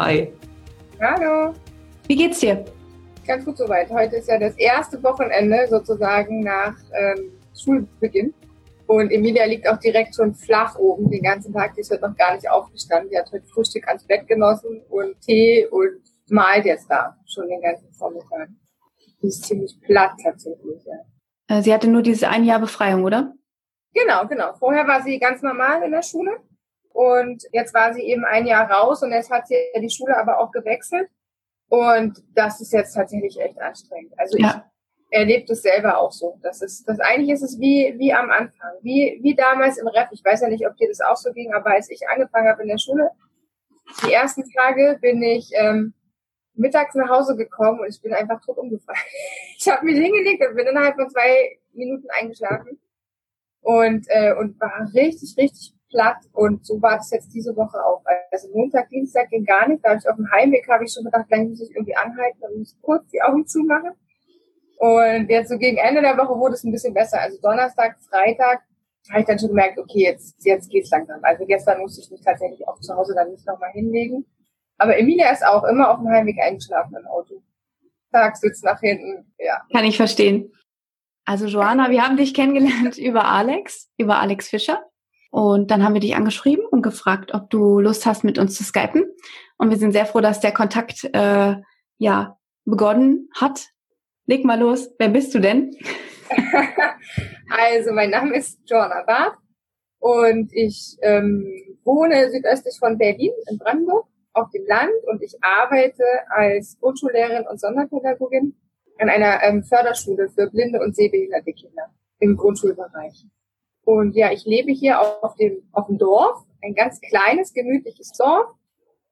Hi. Hallo. Wie geht's dir? Ganz gut soweit. Heute ist ja das erste Wochenende sozusagen nach ähm, Schulbeginn. Und Emilia liegt auch direkt schon flach oben den ganzen Tag. Die ist heute noch gar nicht aufgestanden. Die hat heute Frühstück ans Bett genossen und Tee und malt jetzt da schon den ganzen Vormittag. Die ist ziemlich platt tatsächlich. Ja. Äh, sie hatte nur diese ein Jahr Befreiung, oder? Genau, genau. Vorher war sie ganz normal in der Schule. Und jetzt war sie eben ein Jahr raus und jetzt hat sie die Schule aber auch gewechselt. Und das ist jetzt tatsächlich echt anstrengend. Also ja. ich erlebe es selber auch so. Das ist, das eigentlich ist es wie, wie am Anfang, wie, wie damals im Ref. Ich weiß ja nicht, ob dir das auch so ging, aber als ich angefangen habe in der Schule, die ersten Tage bin ich ähm, mittags nach Hause gekommen und ich bin einfach tot umgefallen. Ich habe mich hingelegt und bin innerhalb von zwei Minuten eingeschlafen und äh, und war richtig, richtig platt und so war das jetzt diese Woche auch. Also Montag, Dienstag ging gar nicht. Da habe ich auf dem Heimweg habe ich schon gedacht, gleich muss ich irgendwie anhalten und muss kurz die Augen zumachen. Und jetzt so gegen Ende der Woche wurde es ein bisschen besser. Also Donnerstag, Freitag habe ich dann schon gemerkt, okay, jetzt, jetzt geht's langsam. Also gestern musste ich mich tatsächlich auch zu Hause dann nicht nochmal hinlegen. Aber Emilia ist auch immer auf dem Heimweg eingeschlafen im Auto. Tag sitzt nach hinten, ja. Kann ich verstehen. Also Joanna, wir haben dich kennengelernt über Alex, über Alex Fischer. Und dann haben wir dich angeschrieben und gefragt, ob du Lust hast, mit uns zu skypen. Und wir sind sehr froh, dass der Kontakt äh, ja begonnen hat. Leg mal los, wer bist du denn? also mein Name ist Joanna Barth und ich ähm, wohne südöstlich von Berlin in Brandenburg auf dem Land und ich arbeite als Grundschullehrerin und Sonderpädagogin an einer ähm, Förderschule für blinde und sehbehinderte Kinder im Grundschulbereich. Und ja, ich lebe hier auf dem, auf dem Dorf, ein ganz kleines, gemütliches Dorf.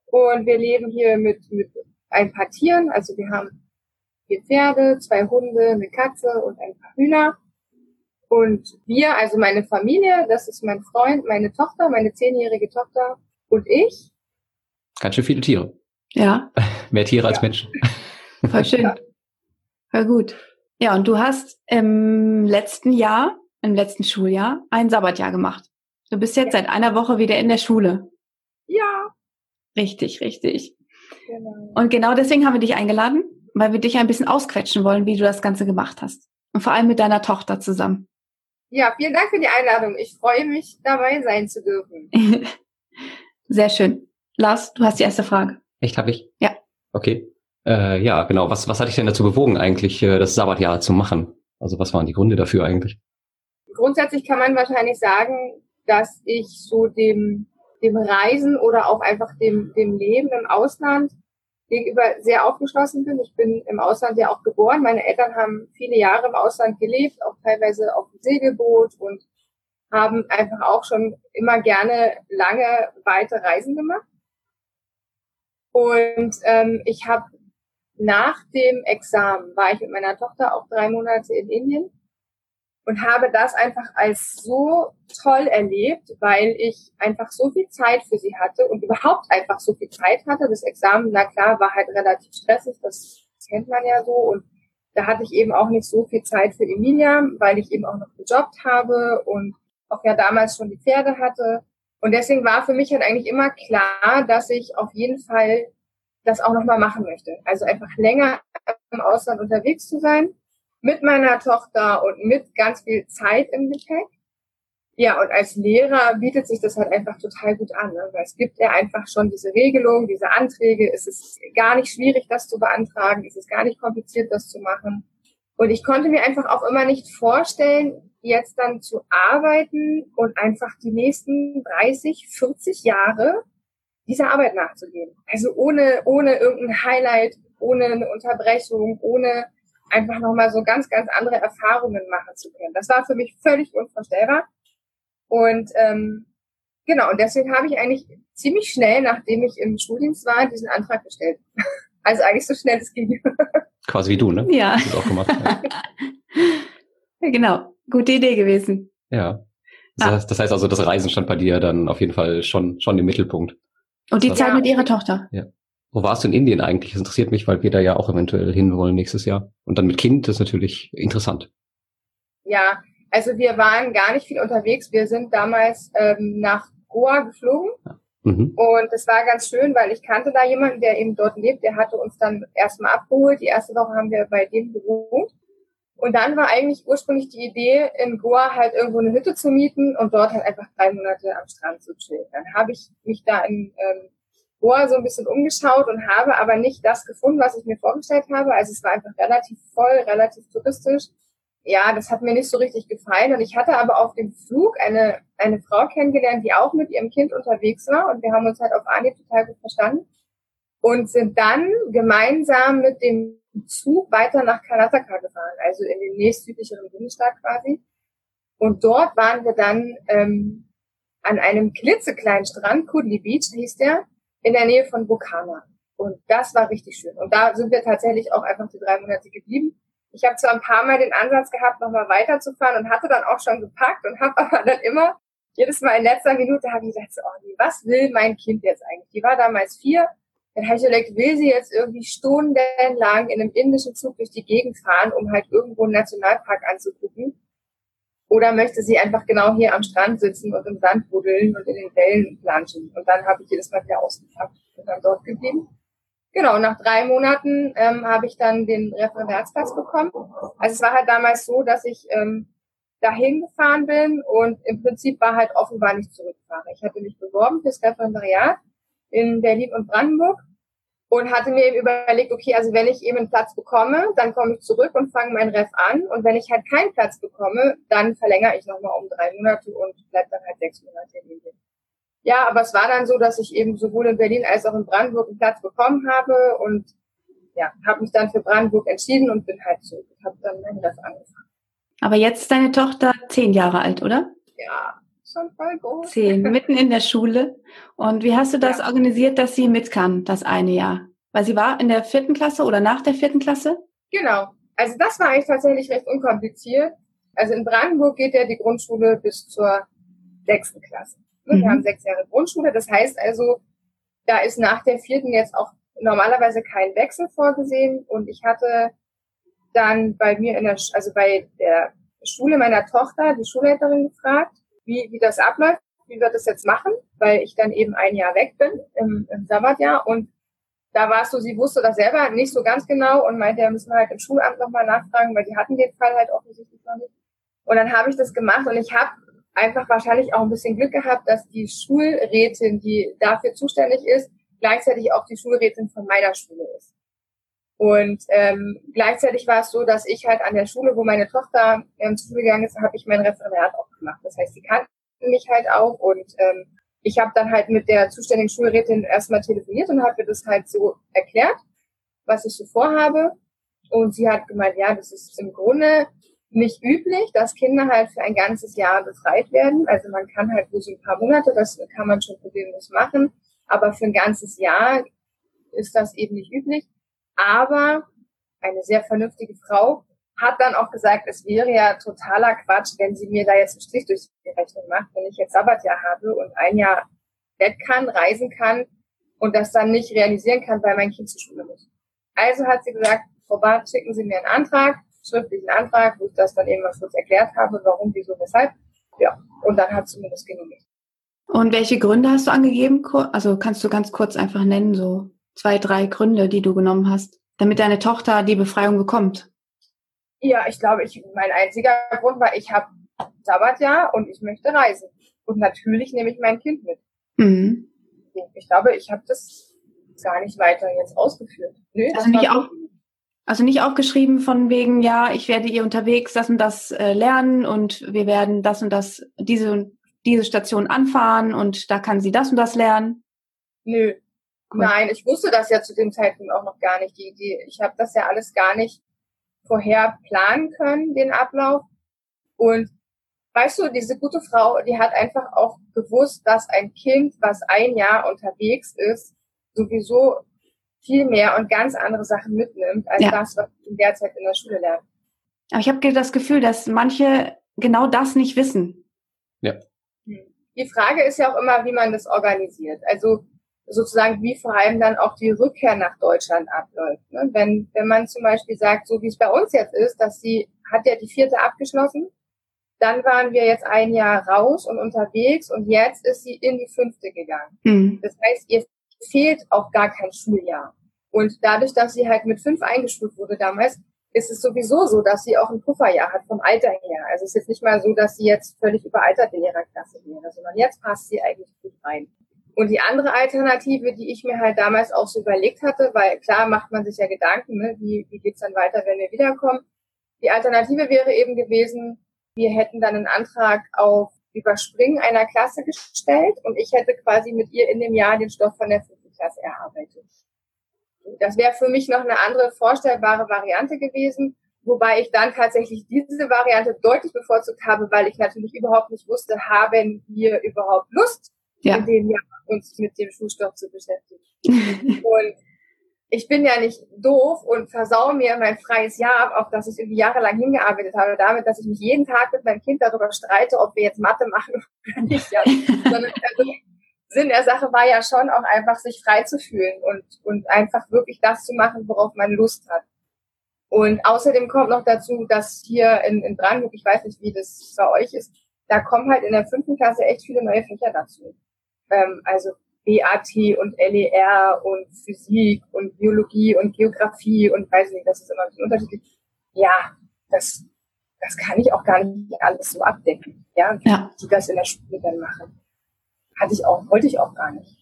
Und wir leben hier mit, mit ein paar Tieren. Also wir haben vier Pferde, zwei Hunde, eine Katze und ein paar Hühner. Und wir, also meine Familie, das ist mein Freund, meine Tochter, meine zehnjährige Tochter und ich. Ganz schön viele Tiere. Ja. Mehr Tiere ja. als Menschen. Voll schön. Voll gut. Ja, und du hast im letzten Jahr im letzten Schuljahr ein Sabbatjahr gemacht. Du bist jetzt ja. seit einer Woche wieder in der Schule. Ja. Richtig, richtig. Genau. Und genau deswegen haben wir dich eingeladen, weil wir dich ein bisschen ausquetschen wollen, wie du das Ganze gemacht hast. Und vor allem mit deiner Tochter zusammen. Ja, vielen Dank für die Einladung. Ich freue mich, dabei sein zu dürfen. Sehr schön. Lars, du hast die erste Frage. Echt, habe ich? Ja. Okay. Äh, ja, genau. Was, was hat dich denn dazu bewogen, eigentlich äh, das Sabbatjahr zu machen? Also was waren die Gründe dafür eigentlich? Grundsätzlich kann man wahrscheinlich sagen, dass ich so dem, dem Reisen oder auch einfach dem, dem Leben im Ausland gegenüber sehr aufgeschlossen bin. Ich bin im Ausland ja auch geboren. Meine Eltern haben viele Jahre im Ausland gelebt, auch teilweise auf dem Segelboot und haben einfach auch schon immer gerne lange, weite Reisen gemacht. Und ähm, ich habe nach dem Examen war ich mit meiner Tochter auch drei Monate in Indien und habe das einfach als so toll erlebt, weil ich einfach so viel Zeit für sie hatte und überhaupt einfach so viel Zeit hatte. Das Examen, na klar, war halt relativ stressig, das kennt man ja so und da hatte ich eben auch nicht so viel Zeit für Emilia, weil ich eben auch noch gejobbt habe und auch ja damals schon die Pferde hatte. Und deswegen war für mich halt eigentlich immer klar, dass ich auf jeden Fall das auch nochmal machen möchte. Also einfach länger im Ausland unterwegs zu sein mit meiner Tochter und mit ganz viel Zeit im Gepäck. Ja, und als Lehrer bietet sich das halt einfach total gut an, ne? weil es gibt ja einfach schon diese Regelung, diese Anträge. Es ist gar nicht schwierig, das zu beantragen. Es ist gar nicht kompliziert, das zu machen. Und ich konnte mir einfach auch immer nicht vorstellen, jetzt dann zu arbeiten und einfach die nächsten 30, 40 Jahre dieser Arbeit nachzugehen. Also ohne, ohne irgendein Highlight, ohne eine Unterbrechung, ohne einfach nochmal so ganz, ganz andere Erfahrungen machen zu können. Das war für mich völlig unvorstellbar. Und ähm, genau, und deswegen habe ich eigentlich ziemlich schnell, nachdem ich im Schuldienst war, diesen Antrag gestellt. Also eigentlich so schnell es ging. Quasi wie du, ne? Ja. Das auch gemacht, ja. genau, gute Idee gewesen. ja. Das, Ah. heißt, das heißt also, das Reisen stand bei dir dann auf jeden Fall schon, schon im Mittelpunkt. Und die Ja. Zeit mit ihrer Tochter. Wo warst du in Indien eigentlich? Das interessiert mich, weil wir da ja auch eventuell hinwollen nächstes Jahr. Und dann mit Kind, das ist natürlich interessant. Ja, also wir waren gar nicht viel unterwegs. Wir sind damals ähm, nach Goa geflogen Mhm. und es war ganz schön, weil ich kannte da jemanden, der eben dort lebt. Der hatte uns dann erstmal abgeholt. Die erste Woche haben wir bei dem gewohnt. Und dann war eigentlich ursprünglich die Idee, in Goa halt irgendwo eine Hütte zu mieten und dort halt einfach drei Monate am Strand zu chillen. Dann habe ich mich da in ähm, Goa so ein bisschen umgeschaut und habe aber nicht das gefunden, was ich mir vorgestellt habe. Also es war einfach relativ voll, relativ touristisch. Ja, das hat mir nicht so richtig gefallen. Und ich hatte aber auf dem Flug eine, eine Frau kennengelernt, die auch mit ihrem Kind unterwegs war. Und wir haben uns halt auf Anhieb total gut verstanden. Und sind dann gemeinsam mit dem Zug weiter nach Karnataka gefahren, also in den nächstsüdlicheren Bundesstaat quasi. Und dort waren wir dann ähm, an einem klitzekleinen Strand, Kudli Beach hieß der, in der Nähe von Bokana. Und das war richtig schön. Und da sind wir tatsächlich auch einfach die drei Monate geblieben. Ich habe zwar ein paar Mal den Ansatz gehabt, nochmal weiterzufahren und hatte dann auch schon gepackt und habe aber dann immer, jedes Mal in letzter Minute habe ich gesagt, oh was will mein Kind jetzt eigentlich? Die war damals vier. Dann habe ich überlegt, will sie jetzt irgendwie stundenlang in einem indischen Zug durch die Gegend fahren, um halt irgendwo einen Nationalpark anzugucken? Oder möchte sie einfach genau hier am Strand sitzen und im Sand buddeln und in den Wellen planschen? Und dann habe ich jedes Mal wieder ausgepackt und dann dort geblieben. Genau, nach drei Monaten ähm, habe ich dann den Referendarsplatz bekommen. Also es war halt damals so, dass ich ähm, dahin gefahren bin und im Prinzip war halt offen, wann ich zurückfahre. Ich hatte mich beworben fürs Referendariat in Berlin und Brandenburg und hatte mir eben überlegt, okay, also wenn ich eben einen Platz bekomme, dann komme ich zurück und fange meinen Ref an und wenn ich halt keinen Platz bekomme, dann verlängere ich nochmal um drei Monate und bleibe dann halt sechs Monate in Indien. Ja, aber es war dann so, dass ich eben sowohl in Berlin als auch in Brandenburg einen Platz bekommen habe und ja, habe mich dann für Brandenburg entschieden und bin halt zurück und habe dann meinen Ref angefangen. Aber jetzt ist deine Tochter zehn Jahre alt, oder? Ja, schon voll groß. Zehn, mitten in der Schule. Und wie hast du das organisiert, dass sie mit kann, das eine Jahr? Weil sie war in der vierten Klasse oder nach der vierten Klasse? Genau. Also das war eigentlich tatsächlich recht unkompliziert. Also in Brandenburg geht ja die Grundschule bis zur sechsten Klasse. Wir Mhm. haben sechs Jahre Grundschule. Das heißt also, da ist nach der vierten jetzt auch normalerweise kein Wechsel vorgesehen. Und ich hatte dann bei mir in der, also bei der Schule meiner Tochter die Schulleiterin gefragt, wie, wie das abläuft, wie wir das jetzt machen, weil ich dann eben ein Jahr weg bin im, im Sabbatjahr und da war es so, sie wusste das selber nicht so ganz genau und meinte, ja, müssen wir halt im Schulamt nochmal nachfragen, weil die hatten den Fall halt offensichtlich noch nicht. Und dann habe ich das gemacht und ich habe einfach wahrscheinlich auch ein bisschen Glück gehabt, dass die Schulrätin, die dafür zuständig ist, gleichzeitig auch die Schulrätin von meiner Schule ist. Und ähm, gleichzeitig war es so, dass ich halt an der Schule, wo meine Tochter ähm, zur Schule gegangen ist, habe ich mein Referat auch gemacht. Das heißt, sie kannten mich halt auch und ähm, ich habe dann halt mit der zuständigen Schulrätin erstmal telefoniert und habe ihr das halt so erklärt, was ich so vorhabe. Und sie hat gemeint, ja, das ist im Grunde nicht üblich, dass Kinder halt für ein ganzes Jahr befreit werden. Also man kann halt nur so ein paar Monate, das kann man schon problemlos machen, aber für ein ganzes Jahr ist das eben nicht üblich. Aber eine sehr vernünftige Frau hat dann auch gesagt, es wäre ja totaler Quatsch, wenn sie mir da jetzt einen Strich durch die Rechnung macht, wenn ich jetzt Sabbatjahr habe und ein Jahr weg kann, reisen kann und das dann nicht realisieren kann, weil mein Kind zur Schule muss. Also hat sie gesagt, Frau Barth, schicken Sie mir einen Antrag, schriftlichen Antrag, wo ich das dann eben mal kurz erklärt habe, warum, wieso, weshalb. Ja, und dann hat sie mir das genehmigt. Und welche Gründe hast du angegeben? Also kannst du ganz kurz einfach nennen, so zwei, drei Gründe, die du genommen hast, damit deine Tochter die Befreiung bekommt. Ja, ich glaube, ich, mein einziger Grund war, ich habe Sabbatjahr und ich möchte reisen. Und natürlich nehme ich mein Kind mit. Mhm. Ich glaube, ich habe das gar nicht weiter jetzt ausgeführt. Nö, Also nicht auch, Also nicht aufgeschrieben von wegen, ja, ich werde ihr unterwegs das und das äh, lernen und wir werden das und das, diese und diese Station anfahren und da kann sie das und das lernen. Nö. Cool. Nein, ich wusste das ja zu dem Zeitpunkt auch noch gar nicht. Die, die, ich habe das ja alles gar nicht vorher planen können, den Ablauf. Und weißt du, diese gute Frau, die hat einfach auch gewusst, dass ein Kind, was ein Jahr unterwegs ist, sowieso viel mehr und ganz andere Sachen mitnimmt, als ja. das, was in der Zeit in der Schule lernt. Aber ich habe das Gefühl, dass manche genau das nicht wissen. Ja. Hm. Die Frage ist ja auch immer, wie man das organisiert. Also sozusagen, wie vor allem dann auch die Rückkehr nach Deutschland abläuft. Ne? Wenn, wenn man zum Beispiel sagt, so wie es bei uns jetzt ist, dass sie hat ja die vierte abgeschlossen, dann waren wir jetzt ein Jahr raus und unterwegs und jetzt ist sie in die fünfte gegangen. Mhm. Das heißt, ihr fehlt auch gar kein Schuljahr. Und dadurch, dass sie halt mit fünf eingestuft wurde damals, ist es sowieso so, dass sie auch ein Pufferjahr hat vom Alter her. Also es ist jetzt nicht mal so, dass sie jetzt völlig überaltert in ihrer Klasse wäre, sondern jetzt passt sie eigentlich gut rein. Und die andere Alternative, die ich mir halt damals auch so überlegt hatte, weil klar macht man sich ja Gedanken, ne, wie, wie geht's dann weiter, wenn wir wiederkommen. Die Alternative wäre eben gewesen, wir hätten dann einen Antrag auf Überspringen einer Klasse gestellt und ich hätte quasi mit ihr in dem Jahr den Stoff von der fünften Klasse erarbeitet. Das wäre für mich noch eine andere vorstellbare Variante gewesen, wobei ich dann tatsächlich diese Variante deutlich bevorzugt habe, weil ich natürlich überhaupt nicht wusste, haben wir überhaupt Lust, ja. in dem Jahr uns mit dem Schulstoff zu beschäftigen. und ich bin ja nicht doof und versau mir mein freies Jahr, auf das ich irgendwie jahrelang hingearbeitet habe, damit, dass ich mich jeden Tag mit meinem Kind darüber streite, ob wir jetzt Mathe machen oder nicht. Ja. Sondern also, Sinn der Sache war ja schon auch einfach, sich frei zu fühlen und, und einfach wirklich das zu machen, worauf man Lust hat. Und außerdem kommt noch dazu, dass hier in, in Brandenburg, ich weiß nicht, wie das bei euch ist, da kommen halt in der fünften Klasse echt viele neue Fächer dazu. Ähm, also BAT und LER und Physik und Biologie und Geografie und weiß nicht, das ist immer ein bisschen unterschiedlich. Ja, das, das kann ich auch gar nicht alles so abdecken, ja, ja. die das in der Schule dann machen. Hatte ich auch, wollte ich auch gar nicht.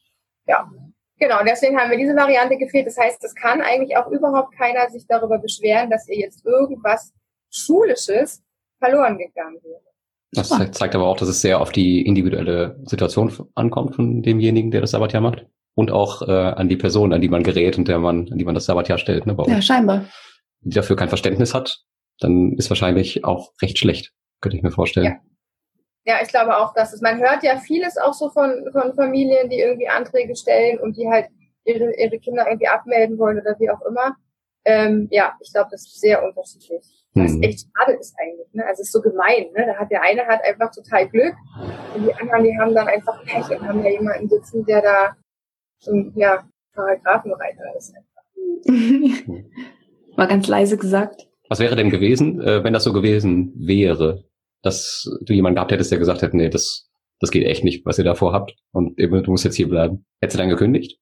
Ja. Genau, deswegen haben wir diese Variante gefehlt. Das heißt, es kann eigentlich auch überhaupt keiner sich darüber beschweren, dass ihr jetzt irgendwas Schulisches verloren gegangen wäre. Das zeigt aber auch, dass es sehr auf die individuelle Situation ankommt von demjenigen, der das Sabbatjahr macht. Und auch äh, an die Person, an die man gerät und der man, an die man das Sabbatjahr stellt. Ne, ja, scheinbar. Die dafür kein Verständnis hat, dann ist wahrscheinlich auch recht schlecht, könnte ich mir vorstellen. Ja. ja, ich glaube auch, dass es, man hört ja vieles auch so von, von Familien, die irgendwie Anträge stellen und die halt ihre, ihre Kinder irgendwie abmelden wollen oder wie auch immer. Ähm, ja, ich glaube, das ist sehr unterschiedlich. Was mhm. echt schade ist eigentlich. Ne? Also es ist so gemein. Ne? Da hat der eine hat einfach total Glück und die anderen, die haben dann einfach Pech und haben ja jemanden sitzen, der da so ein ja, Paragraphenreiter ist. War ganz leise gesagt. Was wäre denn gewesen, äh, wenn das so gewesen wäre, dass du jemanden gehabt hättest, der gesagt hätte, nee, das, das geht echt nicht, was ihr davor habt und eben, du musst jetzt hier bleiben. Hättest du dann gekündigt?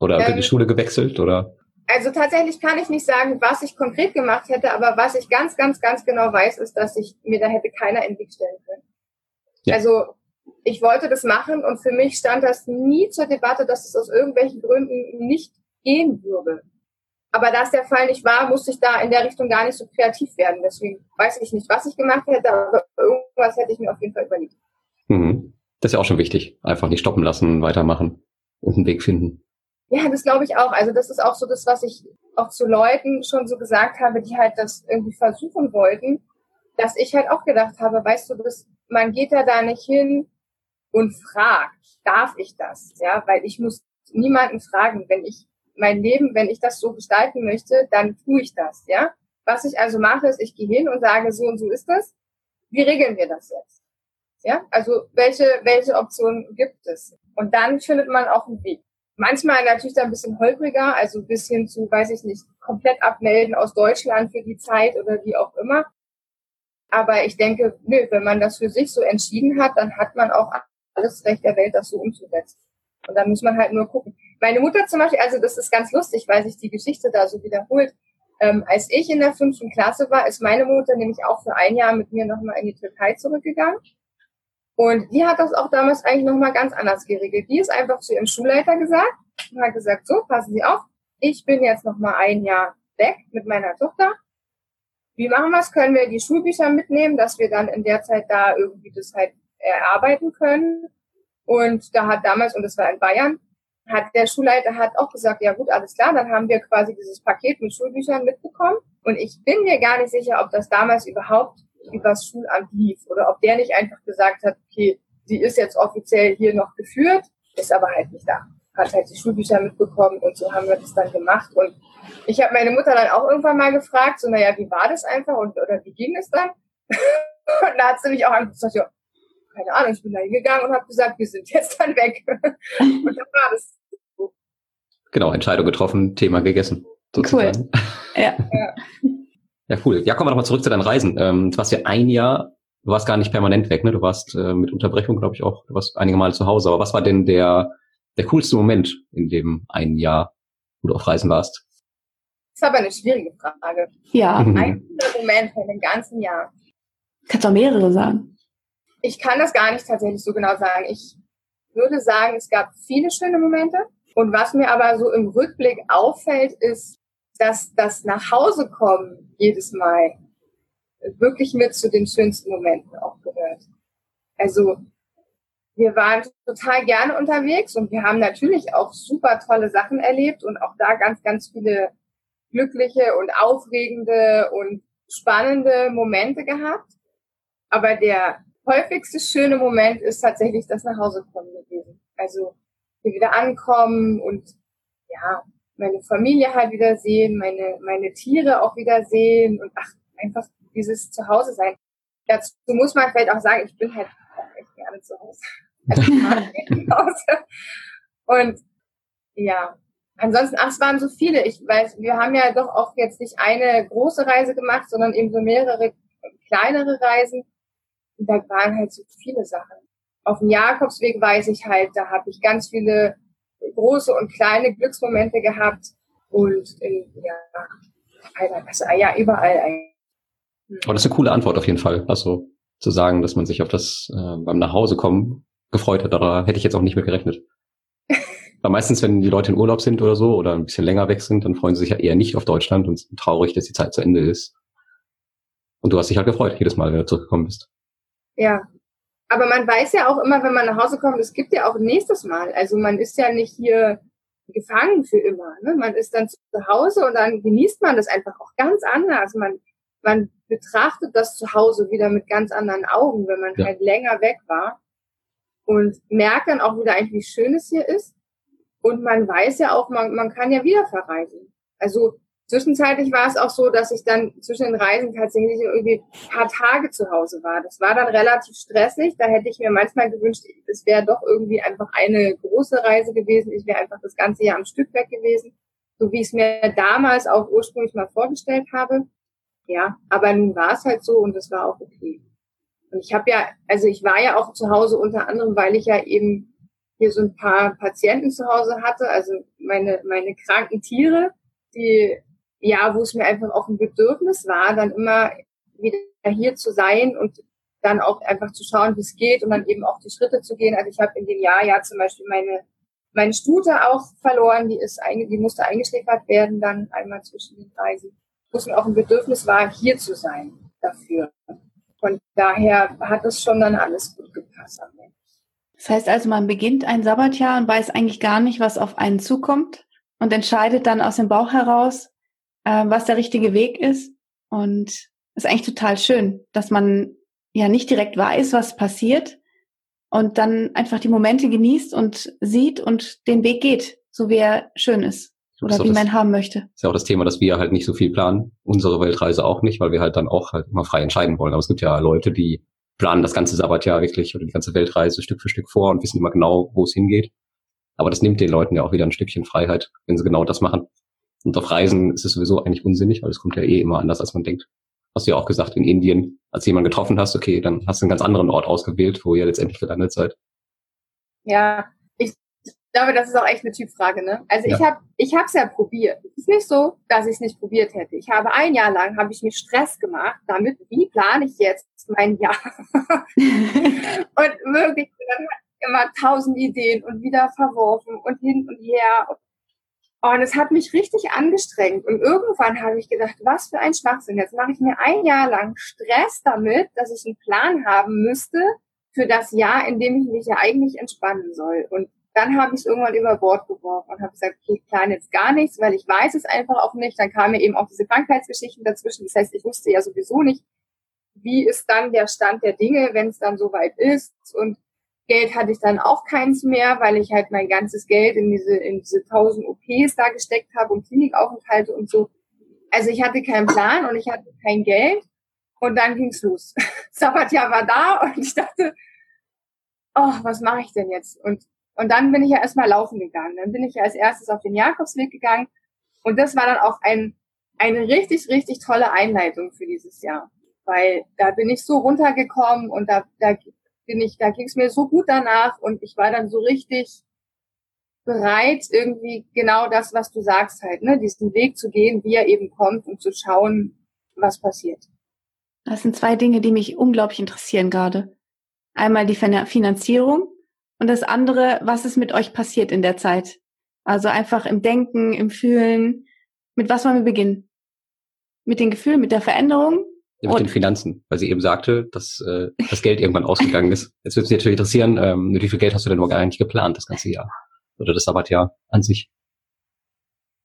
Oder ähm, die Schule gewechselt? Oder? Also tatsächlich kann ich nicht sagen, was ich konkret gemacht hätte, aber was ich ganz, ganz, ganz genau weiß, ist, dass ich mir da hätte keiner in den Weg stellen können. Ja. Also ich wollte das machen und für mich stand das nie zur Debatte, dass es aus irgendwelchen Gründen nicht gehen würde. Aber da es der Fall nicht war, musste ich da in der Richtung gar nicht so kreativ werden. Deswegen weiß ich nicht, was ich gemacht hätte, aber irgendwas hätte ich mir auf jeden Fall überlegt. Mhm. Das ist ja auch schon wichtig. Einfach nicht stoppen lassen, weitermachen und einen Weg finden. Ja, das glaube ich auch. Also das ist auch so das, was ich auch zu Leuten schon so gesagt habe, die halt das irgendwie versuchen wollten, dass ich halt auch gedacht habe, weißt du, das, man geht da da nicht hin und fragt, darf ich das? Ja, weil ich muss niemanden fragen, wenn ich mein Leben, wenn ich das so gestalten möchte, dann tue ich das, ja. Was ich also mache, ist, ich gehe hin und sage, so und so ist das. Wie regeln wir das jetzt? Ja, also welche, welche Optionen gibt es? Und dann findet man auch einen Weg. Manchmal natürlich dann ein bisschen holpriger, also bis hin zu, weiß ich nicht, komplett abmelden aus Deutschland für die Zeit oder wie auch immer. Aber ich denke, nö, wenn man das für sich so entschieden hat, dann hat man auch alles Recht der Welt, das so umzusetzen. Und dann muss man halt nur gucken. Meine Mutter zum Beispiel, also das ist ganz lustig, weil sich die Geschichte da so wiederholt. Ähm, als ich in der fünften Klasse war, ist meine Mutter nämlich auch für ein Jahr mit mir nochmal in die Türkei zurückgegangen. Und die hat das auch damals eigentlich nochmal ganz anders geregelt. Die ist einfach zu ihrem Schulleiter gesagt und hat gesagt, so, passen Sie auf, ich bin jetzt nochmal ein Jahr weg mit meiner Tochter. Wie machen wir es? Können wir die Schulbücher mitnehmen, dass wir dann in der Zeit da irgendwie das halt erarbeiten können? Und da hat damals, und das war in Bayern, hat der Schulleiter hat auch gesagt, ja gut, alles klar, dann haben wir quasi dieses Paket mit Schulbüchern mitbekommen. Und ich bin mir gar nicht sicher, ob das damals überhaupt übers Schulamt lief oder ob der nicht einfach gesagt hat, okay, sie ist jetzt offiziell hier noch geführt, ist aber halt nicht da. Hat halt die Schulbücher mitbekommen und so haben wir das dann gemacht. Und ich habe meine Mutter dann auch irgendwann mal gefragt, so, naja, wie war das einfach und oder wie ging es dann? und da hat sie mich auch gesagt, ja, keine Ahnung, ich bin da hingegangen und habe gesagt, wir sind jetzt dann weg. und dann war das so. Genau, Entscheidung getroffen, Thema gegessen. Sozusagen. Cool. Ja. ja. Ja, cool. Ja, kommen wir nochmal zurück zu deinen Reisen. Ähm, du warst ja ein Jahr, du warst gar nicht permanent weg, ne? Du warst äh, mit Unterbrechung, glaube ich, auch, du warst einige Male zu Hause. Aber was war denn der, der coolste Moment in dem einen Jahr, wo du auf Reisen warst? Das ist aber eine schwierige Frage. Ja. Mhm. Ein Moment in dem ganzen Jahr. Kannst auch mehrere sagen. Ich kann das gar nicht tatsächlich so genau sagen. Ich würde sagen, es gab viele schöne Momente. Und was mir aber so im Rückblick auffällt, ist, dass das nach Hause kommen jedes Mal wirklich mit zu den schönsten Momenten auch gehört. Also wir waren total gerne unterwegs und wir haben natürlich auch super tolle Sachen erlebt und auch da ganz, ganz viele glückliche und aufregende und spannende Momente gehabt. Aber der häufigste schöne Moment ist tatsächlich das nach Hause kommen gewesen. Also hier wieder ankommen und ja, meine Familie halt wieder sehen, meine, meine Tiere auch wieder sehen und ach, einfach dieses Zuhause sein. Dazu muss man vielleicht auch sagen, ich bin halt auch echt gerne zu Hause. Also, und ja, ansonsten, ach, es waren so viele. Ich weiß, wir haben ja doch auch jetzt nicht eine große Reise gemacht, sondern eben so mehrere kleinere Reisen. Und da waren halt so viele Sachen. Auf dem Jakobsweg weiß ich halt, da habe ich ganz viele große und kleine Glücksmomente gehabt und in, ja, also, ja, überall eigentlich. Aber das ist eine coole Antwort auf jeden Fall. Also zu sagen, dass man sich auf das äh, beim Nachhausekommen gefreut hat, da hätte ich jetzt auch nicht mehr gerechnet. Weil meistens, wenn die Leute in Urlaub sind oder so oder ein bisschen länger weg sind, dann freuen sie sich ja eher nicht auf Deutschland und sind traurig, dass die Zeit zu Ende ist. Und du hast dich halt gefreut, jedes Mal, wenn du zurückgekommen bist. Ja, aber man weiß ja auch immer, wenn man nach Hause kommt, es gibt ja auch nächstes Mal. Also man ist ja nicht hier gefangen für immer. Ne? Man ist dann zu Hause und dann genießt man das einfach auch ganz anders. Man, man betrachtet das zu Hause wieder mit ganz anderen Augen, wenn man ja. halt länger weg war und merkt dann auch wieder eigentlich, wie schön es hier ist. Und man weiß ja auch, man, man kann ja wieder verreisen. Also Zwischenzeitlich war es auch so, dass ich dann zwischen den Reisen tatsächlich irgendwie ein paar Tage zu Hause war. Das war dann relativ stressig. Da hätte ich mir manchmal gewünscht, es wäre doch irgendwie einfach eine große Reise gewesen. Ich wäre einfach das ganze Jahr am Stück weg gewesen, so wie ich es mir damals auch ursprünglich mal vorgestellt habe. Ja, aber nun war es halt so und es war auch okay. Und ich habe ja, also ich war ja auch zu Hause unter anderem, weil ich ja eben hier so ein paar Patienten zu Hause hatte, also meine, meine kranken Tiere, die ja, wo es mir einfach auch ein Bedürfnis war, dann immer wieder hier zu sein und dann auch einfach zu schauen, wie es geht und dann eben auch die Schritte zu gehen. Also ich habe in dem Jahr ja zum Beispiel meine meine Stute auch verloren, die ist die musste eingeschläfert werden dann einmal zwischen den Reisen. Wo es mir auch ein Bedürfnis war, hier zu sein dafür. Von daher hat es schon dann alles gut gepasst am Ende. Das heißt also, man beginnt ein Sabbatjahr und weiß eigentlich gar nicht, was auf einen zukommt und entscheidet dann aus dem Bauch heraus, äh, was der richtige Weg ist. Und ist eigentlich total schön, dass man ja nicht direkt weiß, was passiert und dann einfach die Momente genießt und sieht und den Weg geht, so wie er schön ist oder wie man haben möchte. Ist ja auch das Thema, dass wir halt nicht so viel planen, unsere Weltreise auch nicht, weil wir halt dann auch halt immer frei entscheiden wollen. Aber es gibt ja Leute, die planen das ganze Sabbatjahr wirklich oder die ganze Weltreise Stück für Stück vor und wissen immer genau, wo es hingeht. Aber das nimmt den Leuten ja auch wieder ein Stückchen Freiheit, wenn sie genau das machen. Und auf Reisen ist es sowieso eigentlich unsinnig, weil es kommt ja eh immer anders, als man denkt. Hast du ja auch gesagt, in Indien, als du jemanden getroffen hast, okay, dann hast du einen ganz anderen Ort ausgewählt, wo ihr letztendlich gelandet seid. Ja, ich glaube, das ist auch echt eine Typfrage, ne? Also ja. ich habe ich hab's ja probiert. Es ist nicht so, dass ich es nicht probiert hätte. Ich habe ein Jahr lang habe ich mir Stress gemacht, damit wie plane ich jetzt mein Jahr? und wirklich dann immer tausend Ideen und wieder verworfen und hin und her Und es hat mich richtig angestrengt. Und irgendwann habe ich gedacht, was für ein Schwachsinn. Jetzt mache ich mir ein Jahr lang Stress damit, dass ich einen Plan haben müsste für das Jahr, in dem ich mich ja eigentlich entspannen soll. Und dann habe ich es irgendwann über Bord geworfen und habe gesagt, okay, ich plane jetzt gar nichts, weil ich weiß es einfach auch nicht. Dann kamen mir eben auch diese Krankheitsgeschichten dazwischen. Das heißt, ich wusste ja sowieso nicht, wie ist dann der Stand der Dinge, wenn es dann soweit ist. Und Geld hatte ich dann auch keins mehr, weil ich halt mein ganzes Geld in diese, in diese 1000 OPs da gesteckt habe und Klinikaufenthalte und so. Also ich hatte keinen Plan und ich hatte kein Geld. Und dann ging's los. Sabbatjahr war da und ich dachte, oh, was mache ich denn jetzt? Und, und dann bin ich ja erstmal laufen gegangen. Dann bin ich ja als erstes auf den Jakobsweg gegangen. Und das war dann auch ein, eine richtig, richtig tolle Einleitung für dieses Jahr. Weil da bin ich so runtergekommen und da, da bin ich, da ging es mir so gut danach und ich war dann so richtig bereit, irgendwie genau das, was du sagst halt, ne, diesen Weg zu gehen, wie er eben kommt und zu schauen, was passiert. Das sind zwei Dinge, die mich unglaublich interessieren gerade. Einmal die Finanzierung und das andere, was ist mit euch passiert in der Zeit? Also einfach im Denken, im Fühlen. Mit was wollen wir beginnen? Mit den Gefühlen, mit der Veränderung ja, mit den Finanzen, weil sie eben sagte, dass äh, das Geld irgendwann ausgegangen ist. Jetzt würde mich natürlich interessieren, ähm, wie viel Geld hast du denn nur eigentlich geplant das ganze Jahr? Oder das Sabbatjahr an sich?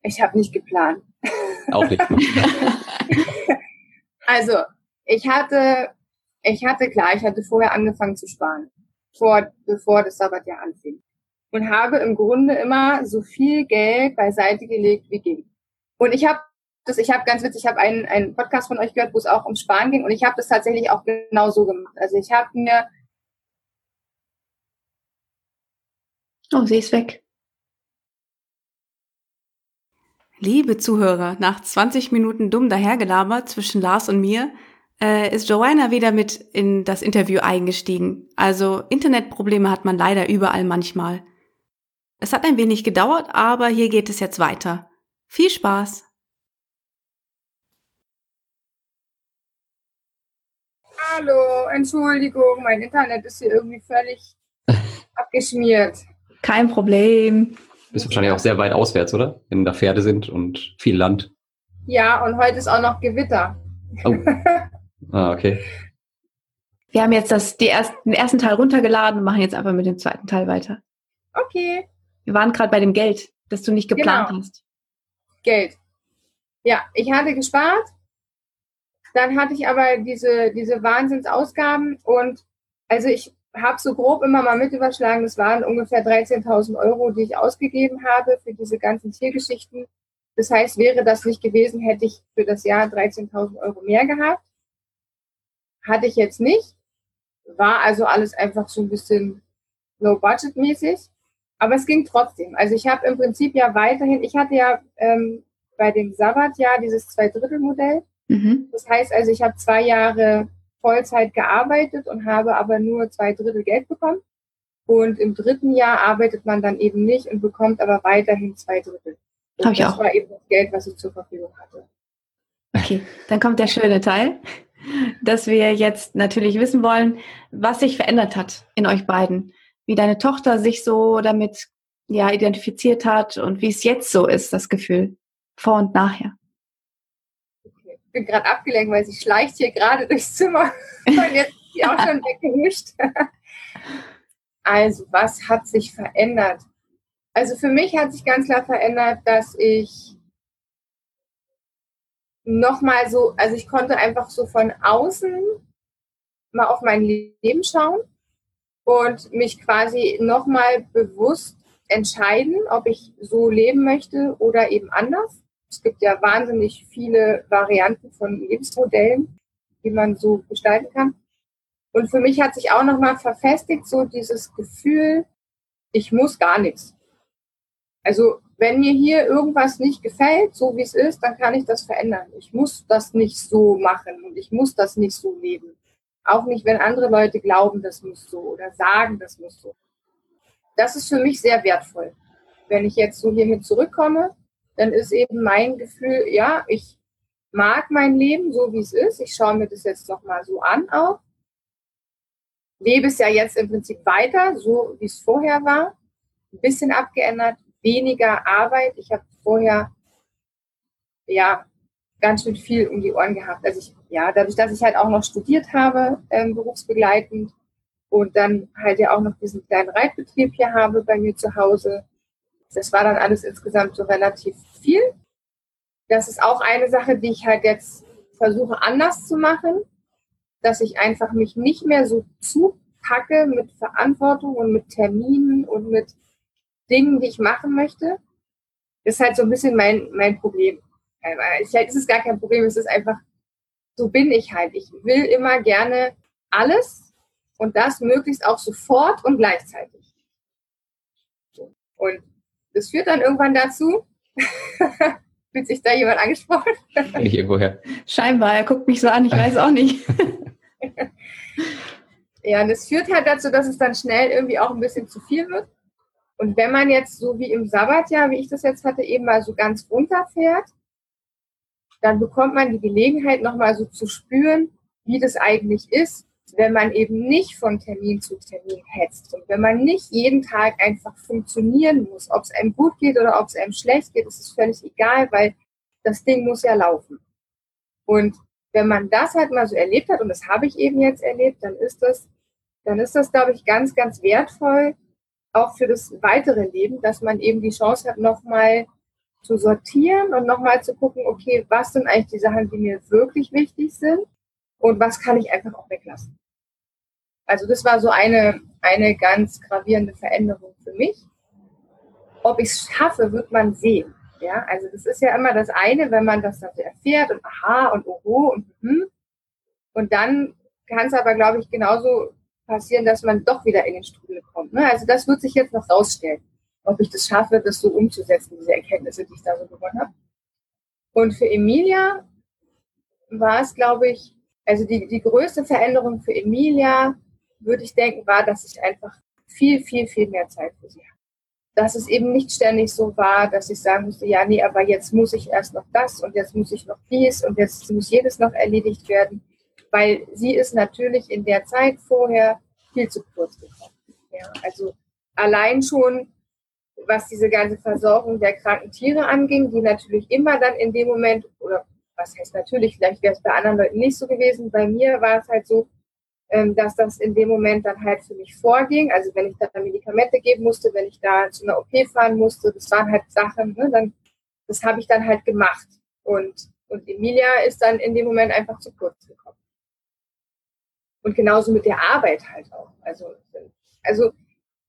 Ich habe nicht geplant. Auch nicht. Also, ich hatte, ich hatte klar, ich hatte vorher angefangen zu sparen, vor, bevor das Sabbatjahr anfing. Und habe im Grunde immer so viel Geld beiseite gelegt, wie ging. Und ich habe das, ich habe ganz witzig, ich habe einen, einen Podcast von euch gehört, wo es auch um Sparen ging und ich habe das tatsächlich auch genau so gemacht. Also ich habe mir Oh, sie ist weg. Liebe Zuhörer, nach 20 Minuten dumm dahergelabert zwischen Lars und mir, äh, ist Joanna wieder mit in das Interview eingestiegen. Also Internetprobleme hat man leider überall manchmal. Es hat ein wenig gedauert, aber hier geht es jetzt weiter. Viel Spaß! Hallo, Entschuldigung, mein Internet ist hier irgendwie völlig abgeschmiert. Kein Problem. Du bist wahrscheinlich auch sehr weit auswärts, oder? Wenn da Pferde sind und viel Land. Ja, und heute ist auch noch Gewitter. Oh. Ah, okay. Wir haben jetzt das, die erst, den ersten Teil runtergeladen und machen jetzt einfach mit dem zweiten Teil weiter. Okay. Wir waren gerade bei dem Geld, das du nicht geplant Genau. hast. Geld. Ja, ich hatte gespart. Dann hatte ich aber diese, diese Wahnsinnsausgaben und also ich habe so grob immer mal mit überschlagen, das waren ungefähr 13.000 Euro, die ich ausgegeben habe für diese ganzen Tiergeschichten. Das heißt, wäre das nicht gewesen, hätte ich für das Jahr 13.000 Euro mehr gehabt. Hatte ich jetzt nicht. War also alles einfach so ein bisschen low-budget-mäßig. Aber es ging trotzdem. Also ich habe im Prinzip ja weiterhin, ich hatte ja ähm, bei dem Sabbatjahr dieses Zwei-Drittel-Modell. Mhm. Das heißt also, ich habe zwei Jahre Vollzeit gearbeitet und habe aber nur zwei Drittel Geld bekommen. Und im dritten Jahr arbeitet man dann eben nicht und bekommt aber weiterhin zwei Drittel. Und Hab ich das auch. war eben das Geld, was ich zur Verfügung hatte. Okay, dann kommt der schöne Teil, dass wir jetzt natürlich wissen wollen, was sich verändert hat in euch beiden. Wie deine Tochter sich so damit ja identifiziert hat und wie es jetzt so ist, das Gefühl. Vor und nachher. Bin gerade abgelenkt, weil sie schleicht hier gerade durchs Zimmer und jetzt ist sie auch schon weggewischt. Also, was hat sich verändert? Also für mich hat sich ganz klar verändert, dass ich nochmal so, also ich konnte einfach so von außen mal auf mein Leben schauen und mich quasi nochmal bewusst entscheiden, ob ich so leben möchte oder eben anders. Es gibt ja wahnsinnig viele Varianten von Lebensmodellen, die man so gestalten kann. Und für mich hat sich auch nochmal verfestigt so dieses Gefühl, ich muss gar nichts. Also wenn mir hier irgendwas nicht gefällt, so wie es ist, dann kann ich das verändern. Ich muss das nicht so machen und ich muss das nicht so leben. Auch nicht, wenn andere Leute glauben, das muss so oder sagen, das muss so. Das ist für mich sehr wertvoll. Wenn ich jetzt so hiermit zurückkomme, dann ist eben mein Gefühl, ja, ich mag mein Leben so, wie es ist. Ich schaue mir das jetzt nochmal so an auch. Lebe es ja jetzt im Prinzip weiter, so wie es vorher war. Ein bisschen abgeändert, weniger Arbeit. Ich habe vorher ja ganz schön viel um die Ohren gehabt. Also ich, ja, dadurch, dass ich halt auch noch studiert habe, ähm, berufsbegleitend und dann halt ja auch noch diesen kleinen Reitbetrieb hier habe bei mir zu Hause. Das war dann alles insgesamt so relativ viel. Das ist auch eine Sache, die ich halt jetzt versuche anders zu machen, dass ich einfach mich nicht mehr so zupacke mit Verantwortung und mit Terminen und mit Dingen, die ich machen möchte. Das ist halt so ein bisschen mein, mein Problem. Vielleicht ist es gar kein Problem, es ist einfach, so bin ich halt. Ich will immer gerne alles und das möglichst auch sofort und gleichzeitig. Und das führt dann irgendwann dazu, fühlt sich da jemand angesprochen? Nicht irgendwoher. Scheinbar, er guckt mich so an, ich weiß auch nicht. ja, und es führt halt dazu, dass es dann schnell irgendwie auch ein bisschen zu viel wird. Und wenn man jetzt so wie im Sabbatjahr, wie ich das jetzt hatte, eben mal so ganz runterfährt, dann bekommt man die Gelegenheit, nochmal so zu spüren, wie das eigentlich ist, wenn man eben nicht von Termin zu Termin hetzt und wenn man nicht jeden Tag einfach funktionieren muss, ob es einem gut geht oder ob es einem schlecht geht, ist es völlig egal, weil das Ding muss ja laufen. Und wenn man das halt mal so erlebt hat, und das habe ich eben jetzt erlebt, dann ist das, dann ist das, glaube ich, ganz, ganz wertvoll, auch für das weitere Leben, dass man eben die Chance hat, nochmal zu sortieren und nochmal zu gucken, okay, was sind eigentlich die Sachen, die mir wirklich wichtig sind und was kann ich einfach auch weglassen. Also das war so eine, eine ganz gravierende Veränderung für mich. Ob ich es schaffe, wird man sehen. Ja, also das ist ja immer das eine, wenn man das dafür erfährt und aha und oho und hm. Und dann kann es aber, glaube ich, genauso passieren, dass man doch wieder in den Strudel kommt. Ne? Also das wird sich jetzt noch rausstellen ob ich das schaffe, das so umzusetzen, diese Erkenntnisse, die ich da so gewonnen habe. Und für Emilia war es, glaube ich, also die, die größte Veränderung für Emilia, würde ich denken, war, dass ich einfach viel, viel, viel mehr Zeit für sie habe. Dass es eben nicht ständig so war, dass ich sagen musste, ja, nee, aber jetzt muss ich erst noch das und jetzt muss ich noch dies und jetzt muss jedes noch erledigt werden, weil sie ist natürlich in der Zeit vorher viel zu kurz gekommen. Ja, also allein schon was diese ganze Versorgung der kranken Tiere anging, die natürlich immer dann in dem Moment, oder was heißt natürlich, vielleicht wäre es bei anderen Leuten nicht so gewesen, bei mir war es halt so, ähm, dass das in dem Moment dann halt für mich vorging. Also wenn ich da Medikamente geben musste, wenn ich da zu einer OP fahren musste, das waren halt Sachen, ne, dann, das habe ich dann halt gemacht. Und, und Emilia ist dann in dem Moment einfach zu kurz gekommen. Und genauso mit der Arbeit halt auch. Also, also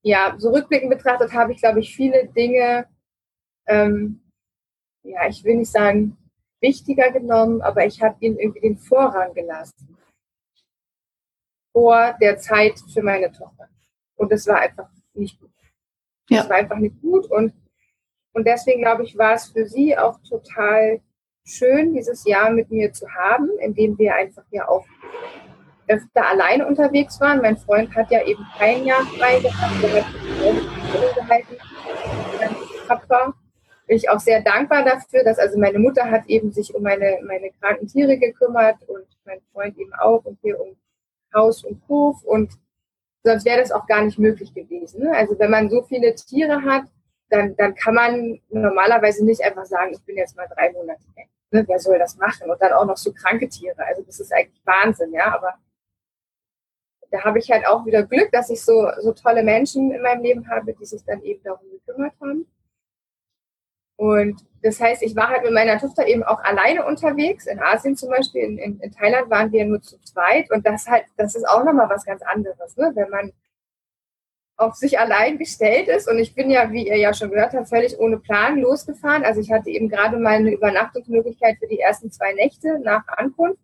ja, so rückblickend betrachtet habe ich, glaube ich, viele Dinge, ähm, ja, ich will nicht sagen wichtiger genommen, aber ich habe ihnen irgendwie den Vorrang gelassen vor der Zeit für meine Tochter. Und das war einfach nicht gut. Ja. Das war einfach nicht gut und, und deswegen, glaube ich, war es für sie auch total schön, dieses Jahr mit mir zu haben, indem wir einfach ja auch öfter alleine unterwegs waren. Mein Freund hat ja eben kein Jahr frei gehabt, der hat gehalten. Papa. Bin ich auch sehr dankbar dafür, dass also meine Mutter hat eben sich um meine, meine kranken Tiere gekümmert und mein Freund eben auch und hier um Haus und Hof und sonst wäre das auch gar nicht möglich gewesen. Ne? Also wenn man so viele Tiere hat, dann, dann kann man normalerweise nicht einfach sagen, ich bin jetzt mal drei Monate weg. Ne? Wer soll das machen? Und dann auch noch so kranke Tiere. Also das ist eigentlich Wahnsinn, ja. Aber da habe ich halt auch wieder Glück, dass ich so, so tolle Menschen in meinem Leben habe, die sich dann eben darum gekümmert haben. Und das heißt, ich war halt mit meiner Tochter eben auch alleine unterwegs. In Asien zum Beispiel, in, in, in Thailand waren wir nur zu zweit. Und das halt, das ist auch nochmal was ganz anderes, ne? wenn man auf sich allein gestellt ist. Und ich bin ja, wie ihr ja schon gehört habt, völlig ohne Plan losgefahren. Also ich hatte eben gerade mal eine Übernachtungsmöglichkeit für die ersten zwei Nächte nach Ankunft.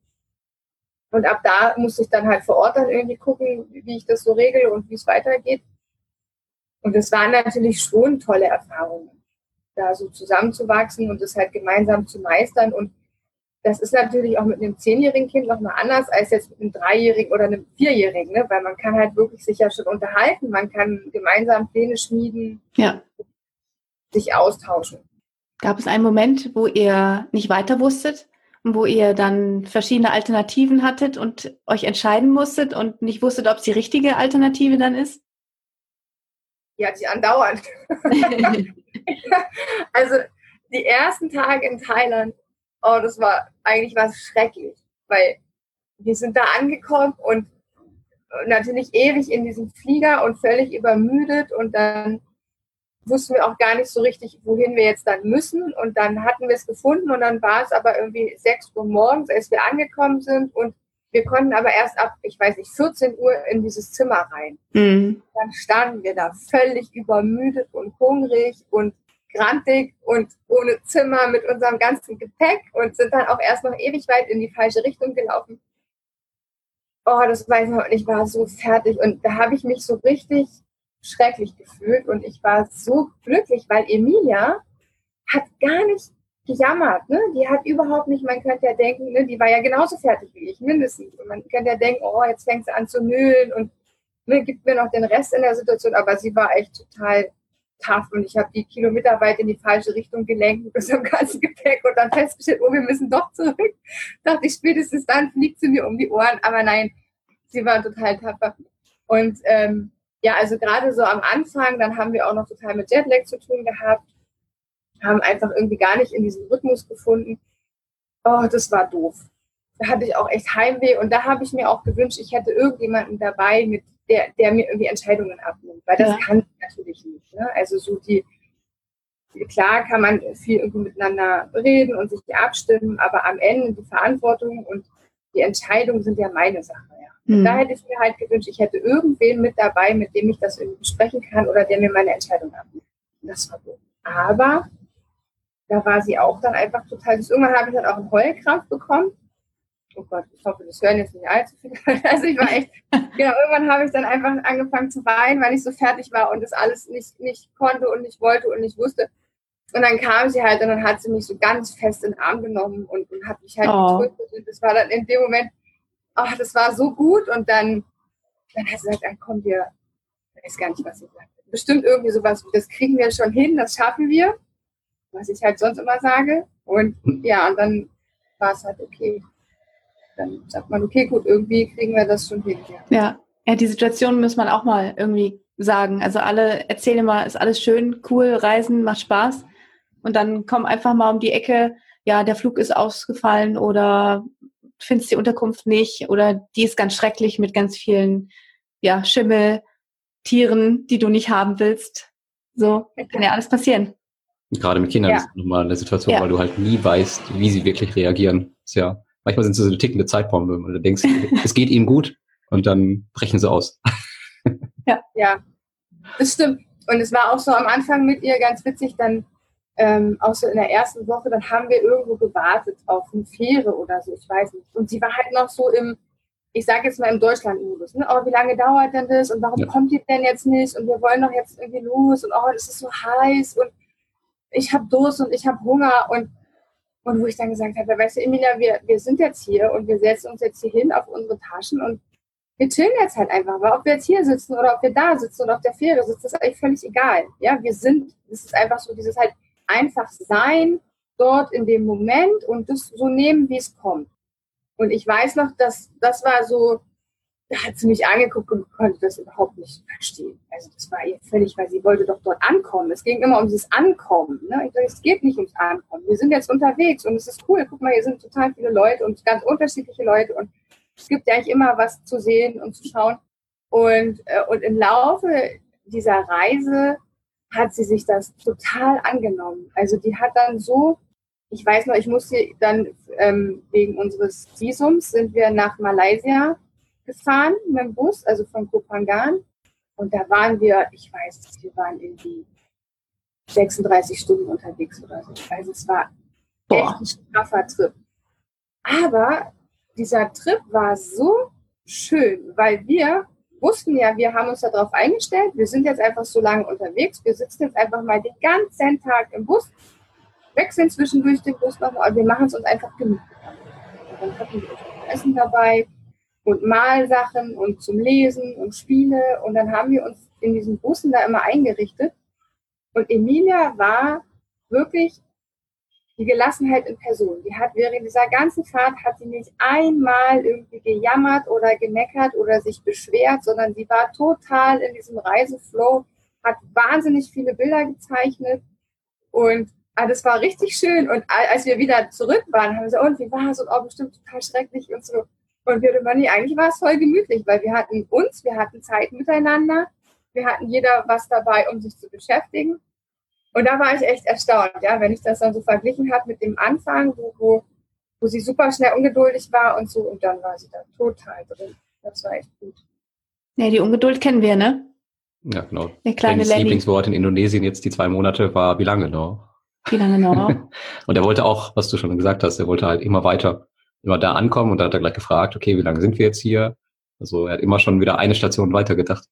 Und ab da musste ich dann halt vor Ort dann irgendwie gucken, wie ich das so regle und wie es weitergeht. Und es waren natürlich schon tolle Erfahrungen, da so zusammenzuwachsen und das halt gemeinsam zu meistern. Und das ist natürlich auch mit einem zehnjährigen Kind nochmal anders als jetzt mit einem dreijährigen oder einem vierjährigen, ne? weil man kann halt wirklich sich ja schon unterhalten, man kann gemeinsam Pläne schmieden, ja. sich austauschen. Gab es einen Moment, wo ihr nicht weiter wusstet? wo ihr dann verschiedene Alternativen hattet und euch entscheiden musstet und nicht wusstet, ob es die richtige Alternative dann ist? Ja, die andauernd. also die ersten Tage in Thailand, oh, das war eigentlich was schrecklich, weil wir sind da angekommen und natürlich ewig in diesem Flieger und völlig übermüdet und dann wussten wir auch gar nicht so richtig, wohin wir jetzt dann müssen. Und dann hatten wir es gefunden und dann war es aber irgendwie 6 Uhr morgens, als wir angekommen sind. Und wir konnten aber erst ab, ich weiß nicht, 14 Uhr in dieses Zimmer rein. Mhm. Dann standen wir da völlig übermüdet und hungrig und grantig und ohne Zimmer mit unserem ganzen Gepäck und sind dann auch erst noch ewig weit in die falsche Richtung gelaufen. Oh, das weiß ich noch, ich war so fertig und da habe ich mich so richtig schrecklich gefühlt und ich war so glücklich, weil Emilia hat gar nicht gejammert. Ne? Die hat überhaupt nicht, man könnte ja denken, ne, die war ja genauso fertig wie ich, mindestens. Und man könnte ja denken, oh, jetzt fängt sie an zu nüllen und ne, gibt mir noch den Rest in der Situation. Aber sie war echt total tough und ich habe die kilometerweit in die falsche Richtung gelenkt mit unserem ganzen Gepäck und dann festgestellt, oh, wir müssen doch zurück. Dachte ich, spätestens dann fliegt sie mir um die Ohren. Aber nein, sie war total tapfer. Und ähm, ja, also gerade so am Anfang, dann haben wir auch noch total mit Jetlag zu tun gehabt, haben einfach irgendwie gar nicht in diesen Rhythmus gefunden. Oh, das war doof. Da hatte ich auch echt Heimweh und da habe ich mir auch gewünscht, ich hätte irgendjemanden dabei, mit der, der mir irgendwie Entscheidungen abnimmt, weil das ja. kann ich natürlich nicht. Ne? Also so die, klar kann man viel irgendwie miteinander reden und sich abstimmen, aber am Ende die Verantwortung und die Entscheidungen sind ja meine Sache. Mhm. Da hätte ich mir halt gewünscht, ich hätte irgendwen mit dabei, mit dem ich das irgendwie besprechen kann oder der mir meine Entscheidung abnimmt. Das war gut. Aber da war sie auch dann einfach total. Irgendwann habe ich dann auch einen Heulkrampf bekommen. Oh Gott, ich hoffe, das hören jetzt nicht allzu viele. Also ich war echt, genau, irgendwann habe ich dann einfach angefangen zu weinen, weil ich so fertig war und das alles nicht, nicht konnte und nicht wollte und nicht wusste. Und dann kam sie halt und dann hat sie mich so ganz fest in den Arm genommen und, und hat mich halt oh. getröstet. Und das war dann in dem Moment, ach, das war so gut. Und dann, dann hat sie gesagt, dann kommen wir, ich weiß gar nicht, was sie sagt. Bestimmt irgendwie sowas, das kriegen wir schon hin, das schaffen wir. Was ich halt sonst immer sage. Und ja, und dann war es halt okay. Dann sagt man, okay, gut, irgendwie kriegen wir das schon hin. Ja, ja, die Situation muss man auch mal irgendwie sagen. Also alle erzählen immer, ist alles schön, cool, Reisen, macht Spaß. Und dann kommen einfach mal um die Ecke, ja, der Flug ist ausgefallen oder findest die Unterkunft nicht oder die ist ganz schrecklich mit ganz vielen ja, Schimmel, Tieren, die du nicht haben willst. So kann ja alles passieren. Gerade mit Kindern ja. ist nochmal eine Situation, ja. weil du halt nie weißt, wie sie wirklich reagieren. Ist ja, manchmal sind sie so eine tickende Zeitbombe, weil du denkst, es geht ihnen gut und dann brechen sie aus. ja, ja, das stimmt. Und es war auch so am Anfang mit ihr ganz witzig, dann ähm, auch so in der ersten Woche, dann haben wir irgendwo gewartet auf eine Fähre oder so, ich weiß nicht. Und sie war halt noch so im, ich sage jetzt mal im Deutschland-Modus, ne? oh, wie lange dauert denn das und warum ja. kommt ihr denn jetzt nicht und wir wollen doch jetzt irgendwie los und oh, das ist so heiß und ich habe Durst und ich habe Hunger und, und wo ich dann gesagt habe, weißt du, Emilia, wir, wir sind jetzt hier und wir setzen uns jetzt hier hin auf unsere Taschen und wir chillen jetzt halt einfach, weil ob wir jetzt hier sitzen oder ob wir da sitzen oder auf der Fähre sitzen, ist eigentlich völlig egal. Ja, wir sind, es ist einfach so dieses halt, einfach sein dort in dem Moment und das so nehmen, wie es kommt. Und ich weiß noch, dass das war so, da hat sie mich angeguckt und konnte das überhaupt nicht verstehen. Also das war ihr völlig, weil sie wollte doch dort ankommen. Es ging immer um dieses Ankommen. Ne? Dachte, es geht nicht ums Ankommen. Wir sind jetzt unterwegs und es ist cool. Guck mal, hier sind total viele Leute und ganz unterschiedliche Leute und es gibt ja eigentlich immer was zu sehen und zu schauen. Und, äh, und im Laufe dieser Reise hat sie sich das total angenommen. Also die hat dann so, ich weiß noch, ich musste dann ähm, wegen unseres Visums sind wir nach Malaysia gefahren mit dem Bus, also von Kopangan. Und da waren wir, ich weiß, wir waren irgendwie 36 Stunden unterwegs oder so. Also es war Boah. echt ein straffer Trip. Aber dieser Trip war so schön, weil wir wussten ja, wir haben uns darauf eingestellt, wir sind jetzt einfach so lange unterwegs, wir sitzen jetzt einfach mal den ganzen Tag im Bus, wechseln zwischendurch den Bus nochmal, wir machen es uns einfach gemütlich. Dann hatten wir Essen dabei und Malsachen und zum Lesen und Spiele und dann haben wir uns in diesen Bussen da immer eingerichtet. Und Emilia war wirklich die Gelassenheit in Person. Die hat während dieser ganzen Fahrt hat sie nicht einmal irgendwie gejammert oder gemeckert oder sich beschwert, sondern sie war total in diesem Reiseflow, hat wahnsinnig viele Bilder gezeichnet Und ah, das war richtig schön. Und als wir wieder zurück waren, haben wir so, und wie war es? Und auch oh, bestimmt total schrecklich und so. Und wir waren, nee, eigentlich war es voll gemütlich, weil wir hatten uns, wir hatten Zeit miteinander, wir hatten jeder was dabei, um sich zu beschäftigen. Und da war ich echt erstaunt, ja, wenn ich das dann so verglichen habe mit dem Anfang, wo, wo, wo sie super schnell ungeduldig war und so, und dann war sie da total drin. Das war echt gut. Ja, die Ungeduld kennen wir, ne? Ja, genau. Der kleine Das Lieblingswort in Indonesien jetzt die zwei Monate war wie lange noch? Wie lange noch? und er wollte auch, was du schon gesagt hast, er wollte halt immer weiter, immer da ankommen und da hat er gleich gefragt, okay, wie lange sind wir jetzt hier? Also er hat immer schon wieder eine Station weiter gedacht.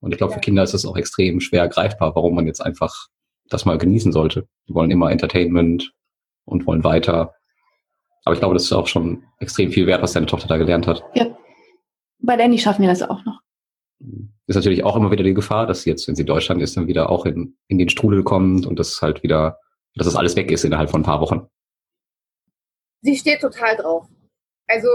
Und ich glaube, für Kinder ist es auch extrem schwer greifbar, warum man jetzt einfach das mal genießen sollte. Die wollen immer Entertainment und wollen weiter. Aber ich glaube, das ist auch schon extrem viel wert, was deine Tochter da gelernt hat. Ja. Bei Danny schaffen wir das auch noch. Ist natürlich auch immer wieder die Gefahr, dass sie jetzt, wenn sie in Deutschland ist, dann wieder auch in, in den Strudel kommt und das halt wieder, dass das alles weg ist innerhalb von ein paar Wochen. Sie steht total drauf. Also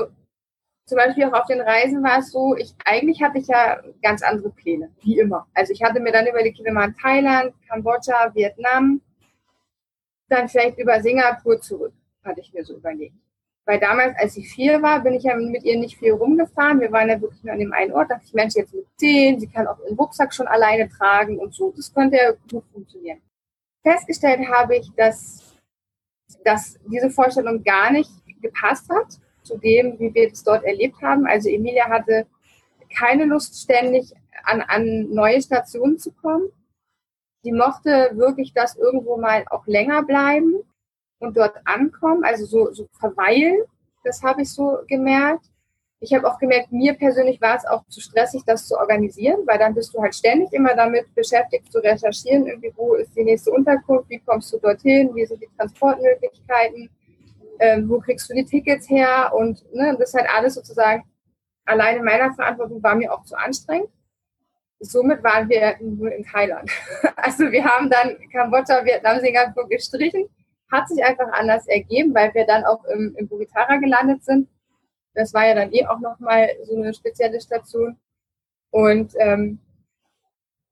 zum Beispiel auch auf den Reisen war es so, ich eigentlich hatte ich ja ganz andere Pläne, wie immer. Also ich hatte mir dann überlegt, wir machen Thailand, Kambodscha, Vietnam, dann vielleicht über Singapur zurück, hatte ich mir so überlegt. Weil damals, als sie vier war, bin ich ja mit ihr nicht viel rumgefahren. Wir waren ja wirklich nur an dem einen Ort. Da dachte ich, Mensch, jetzt mit zehn, sie kann auch ihren Rucksack schon alleine tragen und so. Das könnte ja gut funktionieren. Festgestellt habe ich, dass, dass diese Vorstellung gar nicht gepasst hat zu dem, wie wir es dort erlebt haben. Also Emilia hatte keine Lust, ständig an, an neue Stationen zu kommen. Sie mochte wirklich das irgendwo mal auch länger bleiben und dort ankommen, also so, so verweilen. Das habe ich so gemerkt. Ich habe auch gemerkt, mir persönlich war es auch zu stressig, das zu organisieren, weil dann bist du halt ständig immer damit beschäftigt zu recherchieren, irgendwie, wo ist die nächste Unterkunft, wie kommst du dorthin, wie sind die Transportmöglichkeiten, ähm, wo kriegst du die Tickets her und ne, das ist halt alles sozusagen alleine meiner Verantwortung war mir auch zu anstrengend. Somit waren wir nur in Thailand. Also wir haben dann Kambodscha, Vietnam, Singapur gestrichen hat sich einfach anders ergeben, weil wir dann auch im, im Bukitara gelandet sind. Das war ja dann eh auch nochmal so eine spezielle Station. Und, ähm,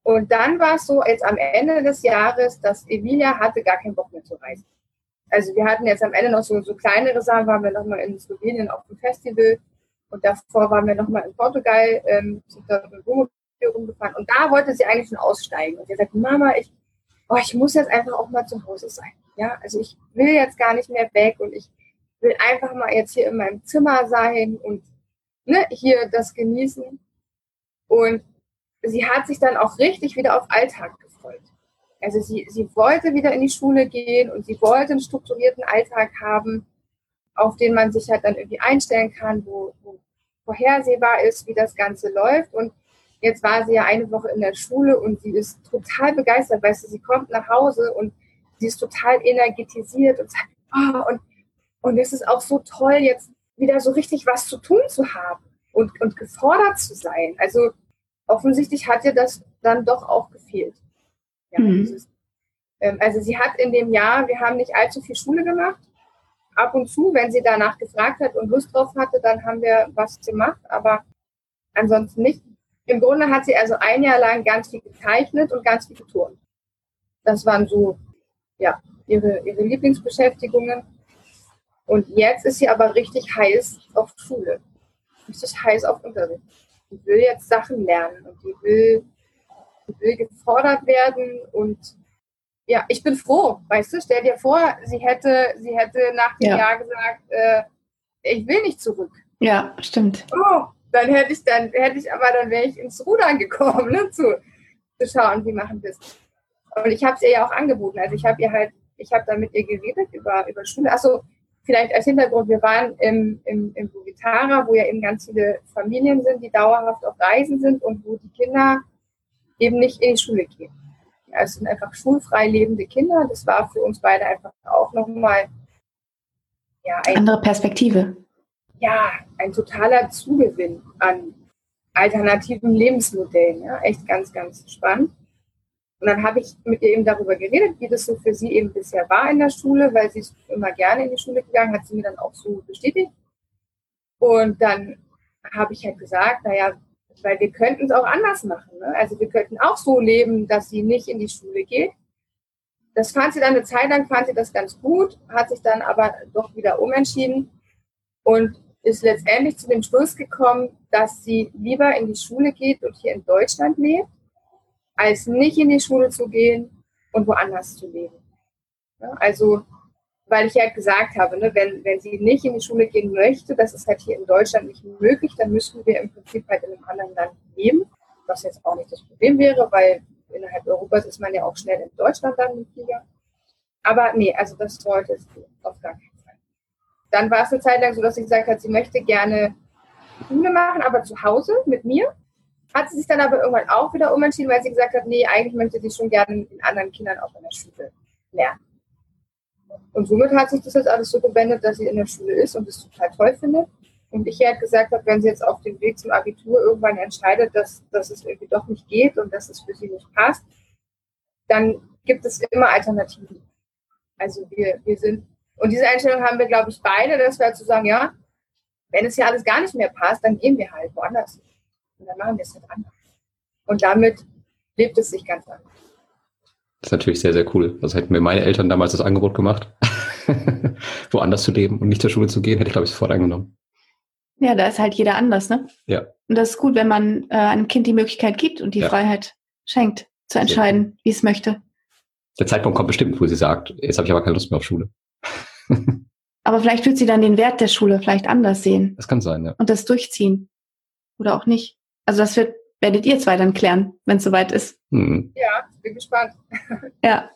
und dann war es so, jetzt am Ende des Jahres, dass Emilia hatte gar keinen Bock mehr zu reisen. Also wir hatten jetzt am Ende noch so, so kleinere Sachen, waren wir nochmal in Slowenien auf dem Festival und davor waren wir nochmal in Portugal, ähm, sind da Wohnmobil rumgefahren und da wollte sie eigentlich schon aussteigen. Und sie sagt, Mama, ich, oh, ich muss jetzt einfach auch mal zu Hause sein. Ja, also ich will jetzt gar nicht mehr weg und ich will einfach mal jetzt hier in meinem Zimmer sein und ne, hier das genießen. Und sie hat sich dann auch richtig wieder auf Alltag gefreut. Also sie, sie wollte wieder in die Schule gehen und sie wollte einen strukturierten Alltag haben, auf den man sich halt dann irgendwie einstellen kann, wo, wo vorhersehbar ist, wie das Ganze läuft. Und jetzt war sie ja eine Woche in der Schule und sie ist total begeistert, weißt du, sie kommt nach Hause und sie ist total energetisiert und sagt, oh, und, und es ist auch so toll, jetzt wieder so richtig was zu tun zu haben und, und gefordert zu sein. Also offensichtlich hat ihr das dann doch auch gefehlt. Ja, mhm. dieses, ähm, also sie hat in dem Jahr, wir haben nicht allzu viel Schule gemacht. Ab und zu, wenn sie danach gefragt hat und Lust drauf hatte, dann haben wir was gemacht, aber ansonsten nicht. Im Grunde hat sie also ein Jahr lang ganz viel gezeichnet und ganz viel geturnt. Das waren so ja, ihre, ihre Lieblingsbeschäftigungen. Und jetzt ist sie aber richtig heiß auf Schule. Richtig heiß auf Unterricht. Die will jetzt Sachen lernen und die will, die will gefordert werden und ja, ich bin froh, weißt du, stell dir vor, sie hätte, sie hätte nach dem ja. Jahr gesagt, äh, ich will nicht zurück. Ja, stimmt. Oh, dann hätte ich dann, hätte ich aber, dann wäre ich ins Rudern gekommen, ne, zu, zu schauen, wie machen wir es. Und ich habe es ihr ja auch angeboten. Also ich habe ihr halt, ich habe da mit ihr geredet über, über Schule. Achso, vielleicht als Hintergrund, wir waren im, im, im Bugitara, wo ja eben ganz viele Familien sind, die dauerhaft auf Reisen sind und wo die Kinder eben nicht in die Schule gehen. Ja, es sind einfach schulfrei lebende Kinder. Das war für uns beide einfach auch nochmal ja, ein, andere Perspektive. Ja, ein totaler Zugewinn an alternativen Lebensmodellen. Ja, echt ganz, ganz spannend. Und dann habe ich mit ihr eben darüber geredet, wie das so für sie eben bisher war in der Schule, weil sie ist immer gerne in die Schule gegangen, hat sie mir dann auch so bestätigt. Und dann habe ich halt gesagt, naja, weil wir könnten es auch anders machen. Ne? Also wir könnten auch so leben, dass sie nicht in die Schule geht. das fand sie dann eine Zeit lang, fand sie das ganz gut, hat sich dann aber doch wieder umentschieden und ist letztendlich zu dem Schluss gekommen, dass sie lieber in die Schule geht und hier in Deutschland lebt, als nicht in die Schule zu gehen und woanders zu leben. Ja, also, weil ich ja gesagt habe, ne, wenn, wenn sie nicht in die Schule gehen möchte, das ist halt hier in Deutschland nicht möglich, dann müssten wir im Prinzip halt in einem anderen Land leben, was jetzt auch nicht das Problem wäre, weil innerhalb Europas ist man ja auch schnell in Deutschland dann mit Flieger. Aber nee, also das wollte es auf gar keinen Fall. Dann war es eine Zeit lang so, dass sie gesagt hat, sie möchte gerne Schule machen, aber zu Hause mit mir. Hat sie sich dann aber irgendwann auch wieder umentschieden, weil sie gesagt hat, nee, eigentlich möchte sie schon gerne mit anderen Kindern auch in der Schule lernen. Und somit hat sich das jetzt alles so gewendet, dass sie in der Schule ist und es total toll findet. Und ich halt gesagt habe, wenn sie jetzt auf dem Weg zum Abitur irgendwann entscheidet, dass, dass es irgendwie doch nicht geht und dass es für sie nicht passt, dann gibt es immer Alternativen. Also wir, wir sind, und diese Einstellung haben wir, glaube ich, beide, dass wir halt zu sagen, ja, wenn es hier alles gar nicht mehr passt, dann gehen wir halt woanders. Und dann machen wir es halt anders. Und damit lebt es sich ganz anders. Das ist natürlich sehr, sehr cool. Also hätten mir meine Eltern damals das Angebot gemacht, woanders zu leben und nicht zur Schule zu gehen, hätte ich, glaube ich, sofort angenommen. Ja, da ist halt jeder anders, ne? Ja. Und das ist gut, wenn man äh, einem Kind die Möglichkeit gibt und die ja. Freiheit schenkt, zu entscheiden, wie es möchte. Der Zeitpunkt kommt bestimmt, wo sie sagt, jetzt habe ich aber keine Lust mehr auf Schule. aber vielleicht wird sie dann den Wert der Schule vielleicht anders sehen. Das kann sein, ja. Und das durchziehen. Oder auch nicht. Also das wird, werdet ihr zwei dann klären, wenn es soweit ist. Hm. Ja, bin gespannt. ja.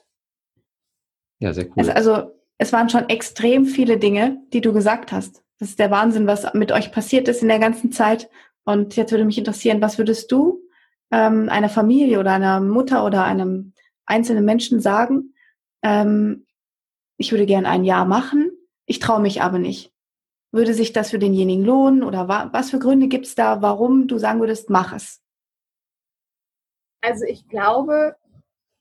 Ja, sehr cool. Also, also es waren schon extrem viele Dinge, die du gesagt hast. Das ist der Wahnsinn, was mit euch passiert ist in der ganzen Zeit. Und jetzt würde mich interessieren, was würdest du ähm, einer Familie oder einer Mutter oder einem einzelnen Menschen sagen? Ähm, ich würde gerne ein Jahr machen, ich traue mich aber nicht. Würde sich das für denjenigen lohnen oder wa was für Gründe gibt es da, warum du sagen würdest, mach es? Also ich glaube,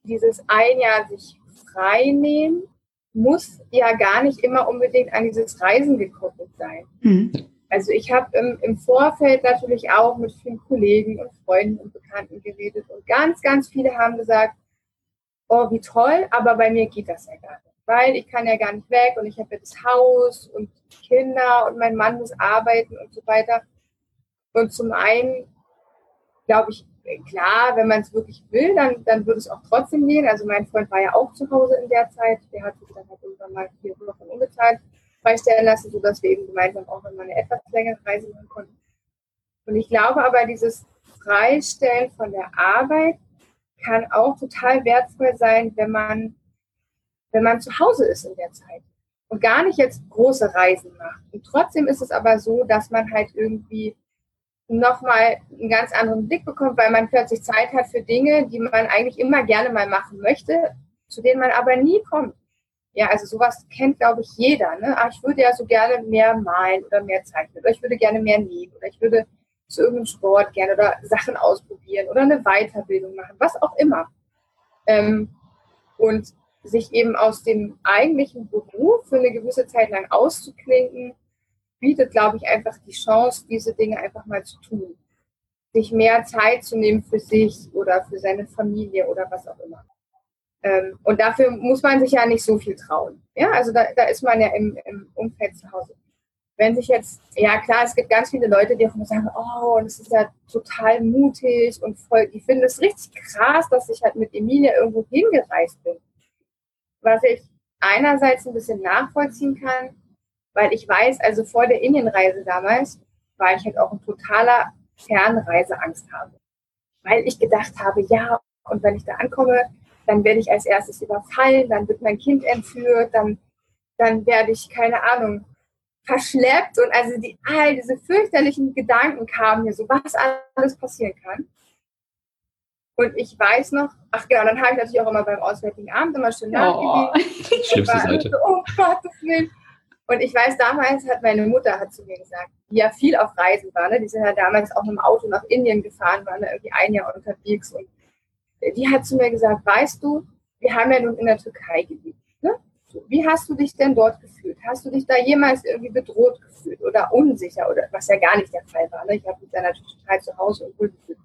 dieses ein Jahr sich frei nehmen muss ja gar nicht immer unbedingt an dieses Reisen gekoppelt sein. Mhm. Also ich habe im, im, Vorfeld natürlich auch mit vielen Kollegen und Freunden und Bekannten geredet und ganz, ganz viele haben gesagt, oh, wie toll, aber bei mir geht das ja gar nicht, weil ich kann ja gar nicht weg und ich habe ja das Haus und Kinder und mein Mann muss arbeiten und so weiter. Und zum einen glaube ich, klar, wenn man es wirklich will, dann, dann würde es auch trotzdem gehen. Also mein Freund war ja auch zu Hause in der Zeit. Der hat sich dann halt irgendwann mal vier Wochen unbezahlt freistellen lassen, sodass wir eben gemeinsam auch mal eine etwas längere Reise machen konnten. Und ich glaube aber, dieses Freistellen von der Arbeit kann auch total wertvoll sein, wenn man, wenn man zu Hause ist in der Zeit und gar nicht jetzt große Reisen macht. Und trotzdem ist es aber so, dass man halt irgendwie nochmal einen ganz anderen Blick bekommt, weil man plötzlich Zeit hat für Dinge, die man eigentlich immer gerne mal machen möchte, zu denen man aber nie kommt. Ja, also sowas kennt, glaube ich, jeder. Ne? Ach, ich würde ja so gerne mehr malen oder mehr zeichnen oder ich würde gerne mehr nähen oder ich würde zu irgendeinem Sport gerne oder Sachen ausprobieren oder eine Weiterbildung machen, was auch immer. Ähm, und sich eben aus dem eigentlichen Beruf für eine gewisse Zeit lang auszuklinken, bietet, glaube ich, einfach die Chance, diese Dinge einfach mal zu tun. Sich mehr Zeit zu nehmen für sich oder für seine Familie oder was auch immer. Ähm, und dafür muss man sich ja nicht so viel trauen. Ja, also da, da ist man ja im, im Umfeld zu Hause. Wenn sich jetzt, ja klar, es gibt ganz viele Leute, die auch immer sagen, oh, das ist ja total mutig und voll, die finden es richtig krass, dass ich halt mit Emilia irgendwo hingereist bin. Was ich einerseits ein bisschen nachvollziehen kann, weil ich weiß, also vor der Indienreise damals war ich halt auch ein totaler Fernreiseangst habe. Weil ich gedacht habe, ja, und wenn ich da ankomme, dann werde ich als erstes überfallen, dann wird mein Kind entführt, dann, dann werde ich, keine Ahnung, verschleppt und also die, all diese fürchterlichen Gedanken kamen mir so, was alles passieren kann. Und ich weiß noch, ach genau, dann habe ich natürlich auch immer beim Auswärtigen Abend immer schön oh, Schlimmste Seite. So, oh Gottes Willen. Und ich weiß, damals hat meine Mutter hat zu mir gesagt, die ja viel auf Reisen war, ne? die sind ja damals auch mit dem Auto nach Indien gefahren, waren da irgendwie ein Jahr unterwegs. Und die hat zu mir gesagt, weißt du, wir haben ja nun in der Türkei gelebt. Ne? Wie hast du dich denn dort gefühlt? Hast du dich da jemals irgendwie bedroht gefühlt oder unsicher oder was ja gar nicht der Fall war? Ne? Ich habe mich da natürlich total zu Hause und wohl gefühlt.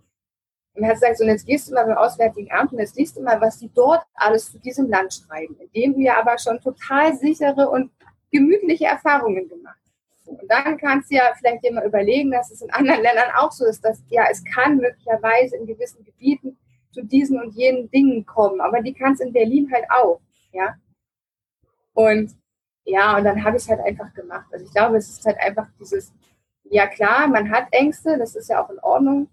Und hat gesagt, so, und jetzt gehst du mal beim Auswärtigen Amt und jetzt liest du mal, was die dort alles zu diesem Land schreiben, indem du ja aber schon total sichere und gemütliche Erfahrungen gemacht hast. Und dann kannst du ja vielleicht dir mal überlegen, dass es in anderen Ländern auch so ist, dass ja, es kann möglicherweise in gewissen Gebieten zu diesen und jenen Dingen kommen, aber die kann es in Berlin halt auch, ja. Und ja, und dann habe ich es halt einfach gemacht. Also ich glaube, es ist halt einfach dieses, ja klar, man hat Ängste, das ist ja auch in Ordnung,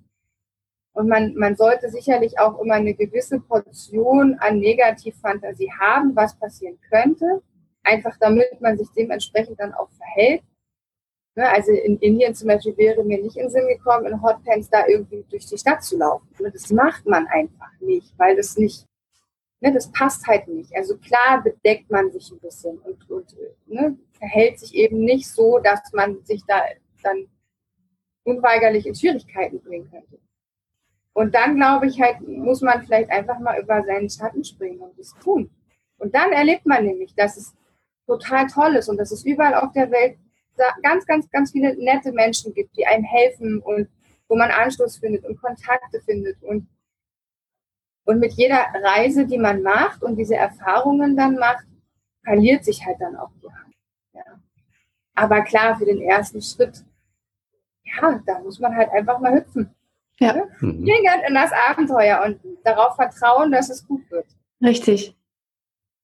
und man, man sollte sicherlich auch immer eine gewisse Portion an Negativfantasie haben, was passieren könnte, einfach damit man sich dementsprechend dann auch verhält. Ne, also in Indien zum Beispiel wäre mir nicht in den Sinn gekommen, in Hotpants da irgendwie durch die Stadt zu laufen. Das macht man einfach nicht, weil das nicht, ne, das passt halt nicht. Also klar bedeckt man sich ein bisschen und, und ne, verhält sich eben nicht so, dass man sich da dann unweigerlich in Schwierigkeiten bringen könnte. Und dann glaube ich halt, muss man vielleicht einfach mal über seinen Schatten springen und das tun. Und dann erlebt man nämlich, dass es total toll ist und dass es überall auf der Welt ganz, ganz, ganz viele nette Menschen gibt, die einem helfen und wo man Anschluss findet und Kontakte findet. Und, und mit jeder Reise, die man macht und diese Erfahrungen dann macht, verliert sich halt dann auch die Hand. Ja. Aber klar, für den ersten Schritt, ja, da muss man halt einfach mal hüpfen. Ja. Mhm. in das Abenteuer und darauf vertrauen, dass es gut wird. Richtig.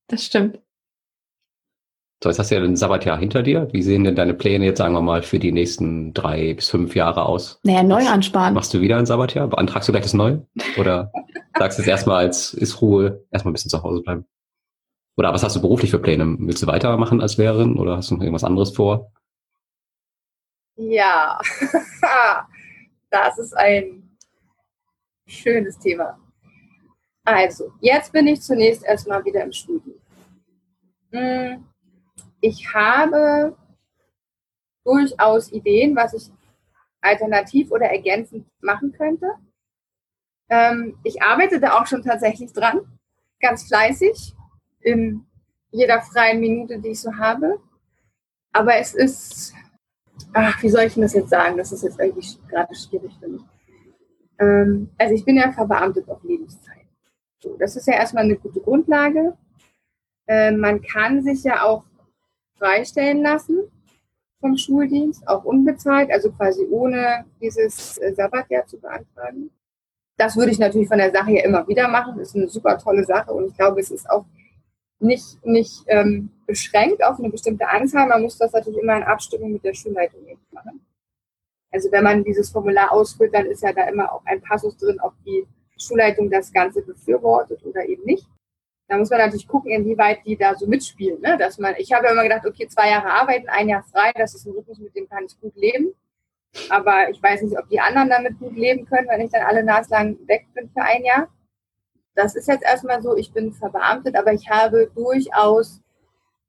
Das stimmt. So, jetzt hast du ja ein Sabbatjahr hinter dir. Wie sehen denn deine Pläne jetzt, sagen wir mal, für die nächsten drei bis fünf Jahre aus? Naja, neu ansparen. Machst du wieder ein Sabbatjahr? Beantragst du gleich das Neue? Oder sagst du jetzt erstmal als ist Ruhe, erstmal ein bisschen zu Hause bleiben? Oder was hast du beruflich für Pläne? Willst du weitermachen als Lehrerin oder hast du noch irgendwas anderes vor? Ja, das ist ein schönes Thema. Also, jetzt bin ich zunächst erstmal wieder im Studium. Hm, ich habe durchaus Ideen, was ich alternativ oder ergänzend machen könnte. Ähm, ich arbeite da auch schon tatsächlich dran, ganz fleißig, in jeder freien Minute, die ich so habe. Aber es ist, ach, wie soll ich denn das jetzt sagen? Das ist jetzt irgendwie gerade schwierig für mich. Ähm, also ich bin ja verbeamtet auf Lebenszeit. So, das ist ja erstmal eine gute Grundlage. Ähm, man kann sich ja auch freistellen lassen vom Schuldienst, auch unbezahlt, also quasi ohne dieses äh, Sabbatjahr zu beantragen. Das würde ich natürlich von der Sache her immer wieder machen. Das ist eine super tolle Sache und ich glaube, es ist auch nicht, nicht ähm, beschränkt auf eine bestimmte Anzahl. Man muss das natürlich immer in Abstimmung mit der Schulleitung machen. Also wenn man dieses Formular ausfüllt, dann ist ja da immer auch ein Passus drin, ob die Schulleitung das Ganze befürwortet oder eben nicht. Da muss man natürlich gucken, inwieweit die da so mitspielen. Ne? Dass man, ich habe ja immer gedacht, okay, zwei Jahre arbeiten, ein Jahr frei, das ist ein Rhythmus, mit dem kann ich gut leben. Aber ich weiß nicht, ob die anderen damit gut leben können, wenn ich dann alle naslang weg bin für ein Jahr. Das ist jetzt erstmal so, ich bin verbeamtet, aber ich habe durchaus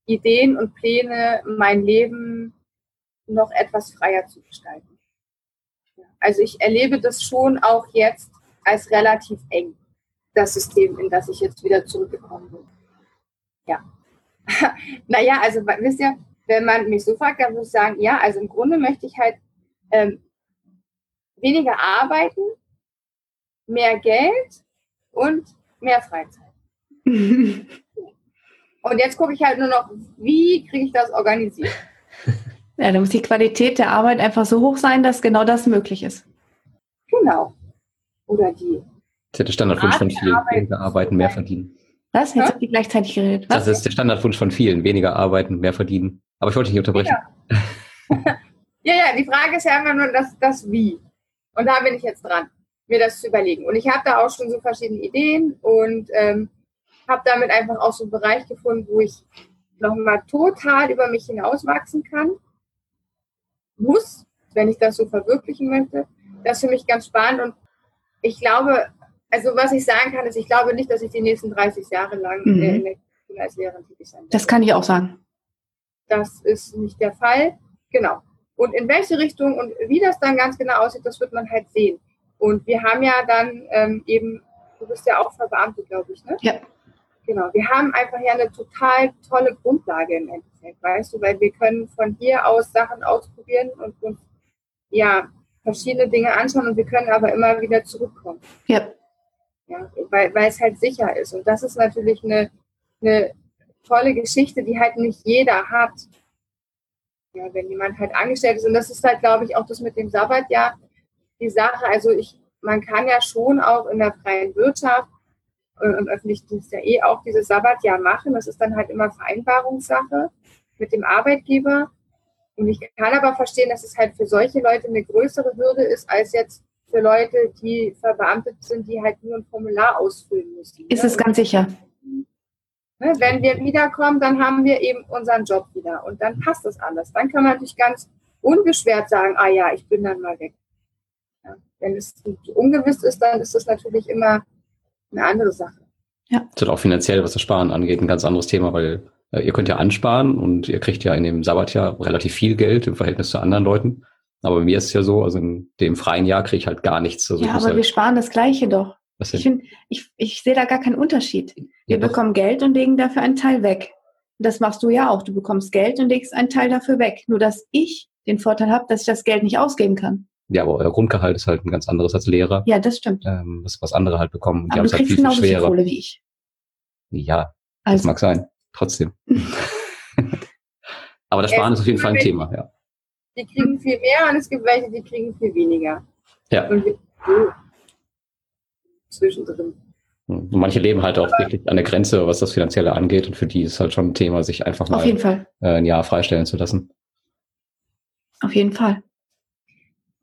Ideen und Pläne, mein Leben noch etwas freier zu gestalten. Also ich erlebe das schon auch jetzt als relativ eng, das System, in das ich jetzt wieder zurückgekommen bin. Ja. naja, also wisst ihr, wenn man mich so fragt, dann würde ich sagen, ja, also im Grunde möchte ich halt ähm, weniger arbeiten, mehr Geld und mehr Freizeit. und jetzt gucke ich halt nur noch, wie kriege ich das organisiert. Ja, da muss die Qualität der Arbeit einfach so hoch sein, dass genau das möglich ist. Genau. Oder die. Das ist der Standardwunsch von vielen. Weniger arbeiten, mehr verdienen. Was? Jetzt habt ihr gleichzeitig geredet. Was? Das ist der Standardwunsch von vielen. Weniger arbeiten, mehr verdienen. Aber ich wollte dich nicht unterbrechen. Ja. ja, ja, die Frage ist ja immer nur das, das Wie. Und da bin ich jetzt dran, mir das zu überlegen. Und ich habe da auch schon so verschiedene Ideen und ähm, habe damit einfach auch so einen Bereich gefunden, wo ich nochmal total über mich hinauswachsen kann muss, wenn ich das so verwirklichen möchte. Das ist für mich ganz spannend und ich glaube, also was ich sagen kann, ist, ich glaube nicht, dass ich die nächsten 30 Jahre lang mhm. in der Schule als Lehrerin tätig sein werde. Das kann ich auch sagen. Das ist nicht der Fall. Genau. Und in welche Richtung und wie das dann ganz genau aussieht, das wird man halt sehen. Und wir haben ja dann ähm, eben, du bist ja auch Verbeamtet, glaube ich, ne? Ja. Genau. Wir haben einfach ja eine total tolle Grundlage im Endeffekt, weißt du, weil wir können von hier aus Sachen ausprobieren und uns ja verschiedene Dinge anschauen und wir können aber immer wieder zurückkommen. Ja. ja weil, weil es halt sicher ist. Und das ist natürlich eine, eine tolle Geschichte, die halt nicht jeder hat. Ja, wenn jemand halt angestellt ist. Und das ist halt, glaube ich, auch das mit dem Sabbatjahr die Sache. Also ich, man kann ja schon auch in der freien Wirtschaft im öffentlichen Dienst ja eh auch dieses Sabbatjahr machen. Das ist dann halt immer Vereinbarungssache mit dem Arbeitgeber. Und ich kann aber verstehen, dass es halt für solche Leute eine größere Hürde ist, als jetzt für Leute, die verbeamtet sind, die halt nur ein Formular ausfüllen müssen. Ist es ganz sicher. Ne, wenn wir wiederkommen, dann haben wir eben unseren Job wieder und dann passt das alles. Dann kann man natürlich ganz unbeschwert sagen, ah ja, ich bin dann mal weg. Ja, wenn es ungewiss ist, dann ist das natürlich immer eine andere Sache. Ja. Das ist auch finanziell, was das Sparen angeht, ein ganz anderes Thema, weil äh, ihr könnt ja ansparen und ihr kriegt ja in dem Sabbatjahr relativ viel Geld im Verhältnis zu anderen Leuten. Aber bei mir ist es ja so, also in dem freien Jahr kriege ich halt gar nichts. Also ja, aber halt wir sparen das Gleiche doch. Was ich, find, ich, ich sehe da gar keinen Unterschied. Wir ja, bekommen Geld und legen dafür einen Teil weg. Das machst du ja auch. Du bekommst Geld und legst einen Teil dafür weg. Nur dass ich den Vorteil habe, dass ich das Geld nicht ausgeben kann. Ja, aber euer Grundgehalt ist halt ein ganz anderes als Lehrer. Ja, das stimmt. Ähm, was, was andere halt bekommen. Die aber du halt kriegst viel, genauso viel, viel Kohle wie ich. Ja, also. das mag sein. Trotzdem. aber das Sparen ist auf jeden Fall ein Thema, ja. Die kriegen viel mehr und es gibt welche, die kriegen viel weniger. Ja. Und zwischendrin. Hm. Und manche leben halt auch wirklich an der Grenze, was das Finanzielle angeht. Und für die ist halt schon ein Thema, sich einfach mal äh, ein Jahr freistellen zu lassen. Auf jeden Fall.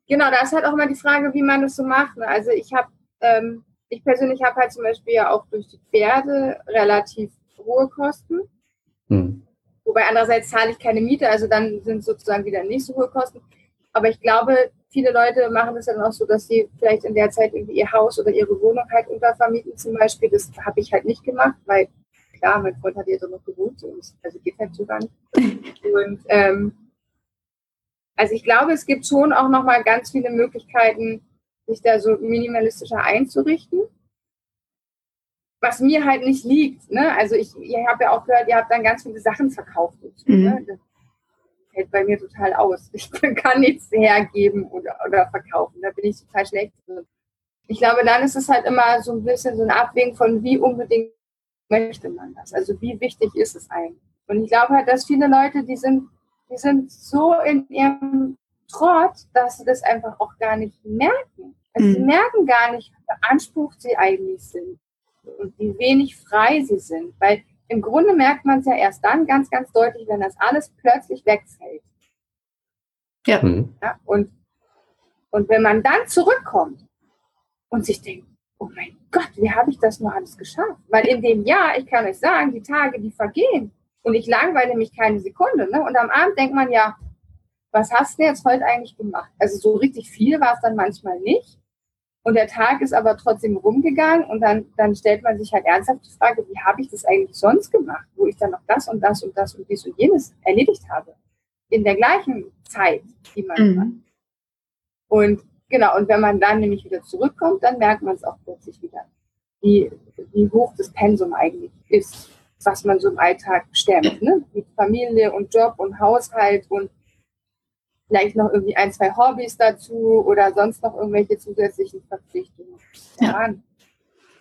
Genau, da ist halt auch immer die Frage, wie man das so macht. Ne? Also ich habe, ähm, ich persönlich habe halt zum Beispiel ja auch durch die Pferde relativ hohe Kosten. Hm. Wobei andererseits zahle ich keine Miete, also dann sind sozusagen wieder nicht so hohe Kosten. Aber ich glaube, viele Leute machen es dann auch so, dass sie vielleicht in der Zeit irgendwie ihr Haus oder ihre Wohnung halt untervermieten zum Beispiel. Das habe ich halt nicht gemacht, weil klar, mein Freund hat ja so noch gewohnt, also geht halt so gar nicht. Und ähm, also ich glaube, es gibt schon auch noch mal ganz viele Möglichkeiten, sich da so minimalistischer einzurichten. Was mir halt nicht liegt, ne? Also ich, ihr habt ja auch gehört, ihr habt dann ganz viele Sachen verkauft. Dazu, mhm. ne? Das fällt bei mir total aus. Ich kann nichts hergeben oder, oder verkaufen. Da bin ich total schlecht drin. Ich glaube, dann ist es halt immer so ein bisschen so ein Abwägen von, wie unbedingt möchte man das? Also wie wichtig ist es eigentlich? Und ich glaube halt, dass viele Leute, die sind die sind so in ihrem Trott, dass sie das einfach auch gar nicht merken. Also mhm. Sie merken gar nicht, wie beansprucht sie eigentlich sind und wie wenig frei sie sind. Weil im Grunde merkt man es ja erst dann ganz, ganz deutlich, wenn das alles plötzlich wegfällt. Ja. Mhm. ja und, und wenn man dann zurückkommt und sich denkt, oh mein Gott, wie habe ich das nur alles geschafft? Weil in dem Jahr, ich kann euch sagen, die Tage, die vergehen, und ich langweile mich keine Sekunde. Ne? Und am Abend denkt man ja, was hast du jetzt heute eigentlich gemacht? Also so richtig viel war es dann manchmal nicht. Und der Tag ist aber trotzdem rumgegangen und dann, dann stellt man sich halt ernsthaft die Frage, wie habe ich das eigentlich sonst gemacht, wo ich dann noch das und das und das und dies und jenes erledigt habe. In der gleichen Zeit, die man mhm. hat. Und genau, und wenn man dann nämlich wieder zurückkommt, dann merkt man es auch plötzlich wieder, wie, wie hoch das Pensum eigentlich ist was man so im Alltag stemmt. Ne? Mit Familie und Job und Haushalt und vielleicht noch irgendwie ein, zwei Hobbys dazu oder sonst noch irgendwelche zusätzlichen Verpflichtungen. Ja.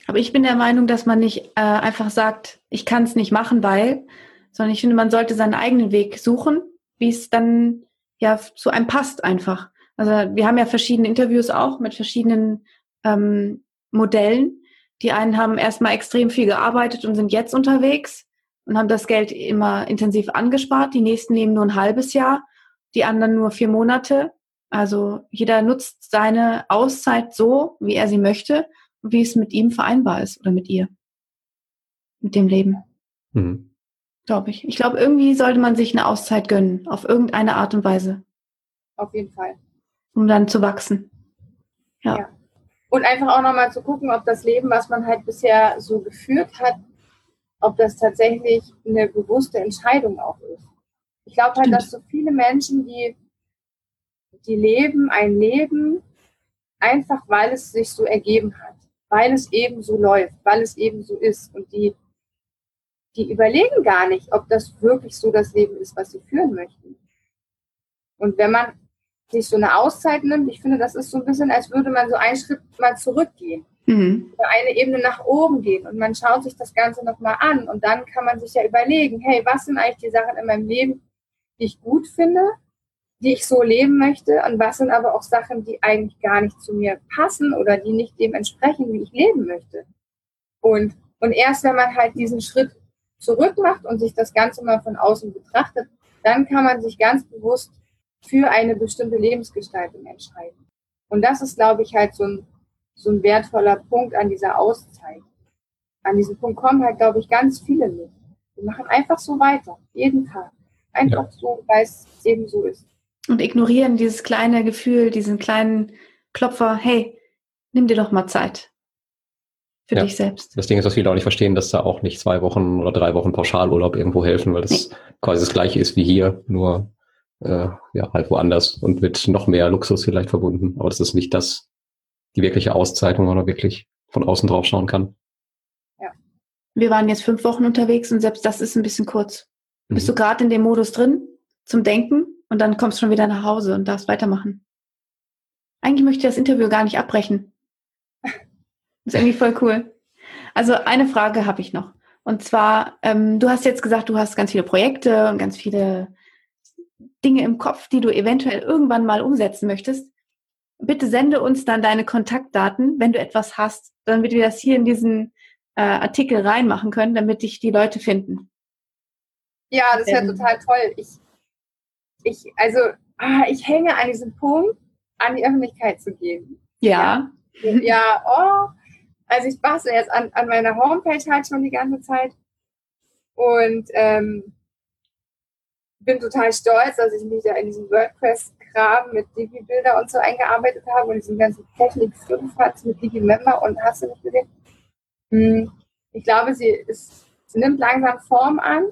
Aber ich bin der Meinung, dass man nicht äh, einfach sagt, ich kann es nicht machen, weil, sondern ich finde, man sollte seinen eigenen Weg suchen, wie es dann ja zu einem passt einfach. Also wir haben ja verschiedene Interviews auch mit verschiedenen ähm, Modellen die einen haben erstmal extrem viel gearbeitet und sind jetzt unterwegs und haben das Geld immer intensiv angespart. Die nächsten nehmen nur ein halbes Jahr, die anderen nur vier Monate. Also jeder nutzt seine Auszeit so, wie er sie möchte und wie es mit ihm vereinbar ist oder mit ihr. Mit dem Leben. Mhm. Glaube ich. Ich glaube, irgendwie sollte man sich eine Auszeit gönnen, auf irgendeine Art und Weise. Auf jeden Fall. Um dann zu wachsen. ja. ja. Und einfach auch nochmal zu gucken, ob das Leben, was man halt bisher so geführt hat, ob das tatsächlich eine bewusste Entscheidung auch ist. Ich glaube halt, dass so viele Menschen, die, die leben ein Leben einfach, weil es sich so ergeben hat, weil es eben so läuft, weil es eben so ist. Und die, die überlegen gar nicht, ob das wirklich so das Leben ist, was sie führen möchten. Und wenn man sich so eine Auszeit nimmt. Ich finde, das ist so ein bisschen, als würde man so einen Schritt mal zurückgehen. Mhm. Eine Ebene nach oben gehen und man schaut sich das Ganze nochmal an und dann kann man sich ja überlegen, hey, was sind eigentlich die Sachen in meinem Leben, die ich gut finde, die ich so leben möchte und was sind aber auch Sachen, die eigentlich gar nicht zu mir passen oder die nicht dem entsprechen, wie ich leben möchte. Und, und erst wenn man halt diesen Schritt zurück macht und sich das Ganze mal von außen betrachtet, dann kann man sich ganz bewusst für eine bestimmte Lebensgestaltung entscheiden. Und das ist, glaube ich, halt so ein, so ein wertvoller Punkt an dieser Auszeit. An diesem Punkt kommen halt, glaube ich, ganz viele mit. Wir machen einfach so weiter, jeden Tag. Einfach ja. so, weil es eben so ist. Und ignorieren dieses kleine Gefühl, diesen kleinen Klopfer, hey, nimm dir doch mal Zeit für ja. dich selbst. Das Ding ist, dass viele auch nicht verstehen, dass da auch nicht zwei Wochen oder drei Wochen Pauschalurlaub irgendwo helfen, weil das nee. quasi das gleiche ist wie hier, nur äh, ja, halt woanders und mit noch mehr Luxus vielleicht verbunden. Aber das ist nicht das, die wirkliche Auszeit, wo man wirklich von außen drauf schauen kann. Ja. Wir waren jetzt fünf Wochen unterwegs und selbst das ist ein bisschen kurz. Mhm. Bist du gerade in dem Modus drin zum Denken und dann kommst du schon wieder nach Hause und darfst weitermachen. Eigentlich möchte ich das Interview gar nicht abbrechen. Das ist irgendwie voll cool. Also eine Frage habe ich noch. Und zwar, ähm, du hast jetzt gesagt, du hast ganz viele Projekte und ganz viele Dinge im Kopf, die du eventuell irgendwann mal umsetzen möchtest. Bitte sende uns dann deine Kontaktdaten, wenn du etwas hast, damit wir das hier in diesen äh, Artikel reinmachen können, damit dich die Leute finden. Ja, das wäre total toll. Ich, ich, also, ah, ich hänge an diesem Punkt, an die Öffentlichkeit zu gehen. Ja. Ja, ja oh, also ich bastel jetzt an, an meiner Homepage halt schon die ganze Zeit und ähm, bin total stolz, dass ich mich da in diesem WordPress-Kram mit Divi-Bilder und so eingearbeitet habe und diesen ganzen Technik 5 hat mit Divi-Member und hast du nicht gesehen. Hm, ich glaube, sie, ist, sie nimmt langsam Form an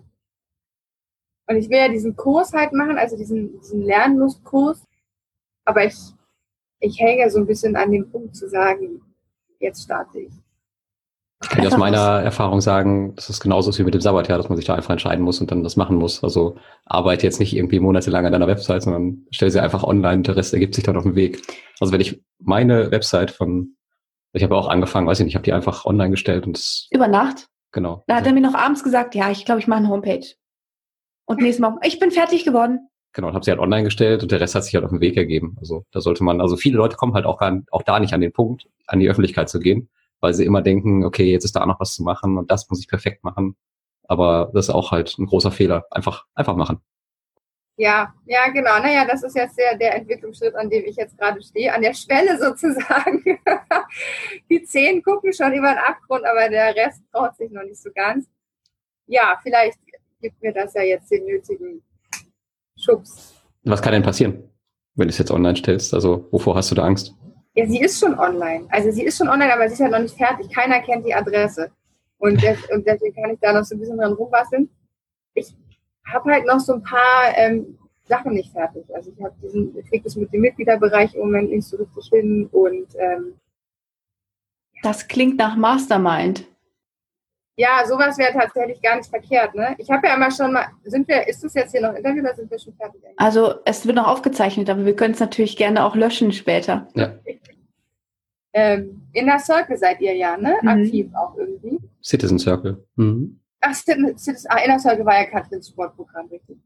und ich will ja diesen Kurs halt machen, also diesen, diesen Lernlustkurs, aber ich, ich hänge so ein bisschen an dem Punkt zu sagen, jetzt starte ich. Ich kann dir aus meiner Erfahrung sagen, dass es genauso ist wie mit dem Sabbatjahr, dass man sich da einfach entscheiden muss und dann das machen muss. Also arbeite jetzt nicht irgendwie monatelang an deiner Website, sondern stell sie einfach online, der Rest ergibt sich dann auf dem Weg. Also wenn ich meine Website von, ich habe auch angefangen, weiß ich nicht, ich habe die einfach online gestellt und das, Über Nacht? Genau. Da hat er mir noch abends gesagt, ja, ich glaube, ich mache eine Homepage. Und nächstes Mal, ich bin fertig geworden. Genau, und habe sie halt online gestellt und der Rest hat sich halt auf den Weg ergeben. Also da sollte man, also viele Leute kommen halt auch, gar, auch da nicht an den Punkt, an die Öffentlichkeit zu gehen, weil sie immer denken, okay, jetzt ist da noch was zu machen und das muss ich perfekt machen. Aber das ist auch halt ein großer Fehler. Einfach, einfach machen. Ja, ja, genau. Naja, das ist jetzt der, der Entwicklungsschritt, an dem ich jetzt gerade stehe, an der Schwelle sozusagen. Die Zehen gucken schon über den Abgrund, aber der Rest traut sich noch nicht so ganz. Ja, vielleicht gibt mir das ja jetzt den nötigen Schubs. Was kann denn passieren, wenn du es jetzt online stellst? Also, wovor hast du da Angst? Ja, sie ist schon online. Also sie ist schon online, aber sie ist ja noch nicht fertig. Keiner kennt die Adresse. Und, des, und deswegen kann ich da noch so ein bisschen dran rumbasteln. Ich habe halt noch so ein paar ähm, Sachen nicht fertig. Also ich habe diesen, kriege das mit dem Mitgliederbereich im Moment nicht so richtig hin und ähm, das klingt nach Mastermind. Ja, sowas wäre tatsächlich gar nicht verkehrt. Ne? Ich habe ja immer schon mal, sind wir, ist das jetzt hier noch Interview oder sind wir schon fertig? Eigentlich? Also es wird noch aufgezeichnet, aber wir können es natürlich gerne auch löschen später. Ja. Ähm, Inner Circle seid ihr ja, ne? Mhm. Aktiv auch irgendwie. Citizen Circle. Mhm. Ach, Citizen, ah, Inner Circle war ja Katrins Sportprogramm, richtig.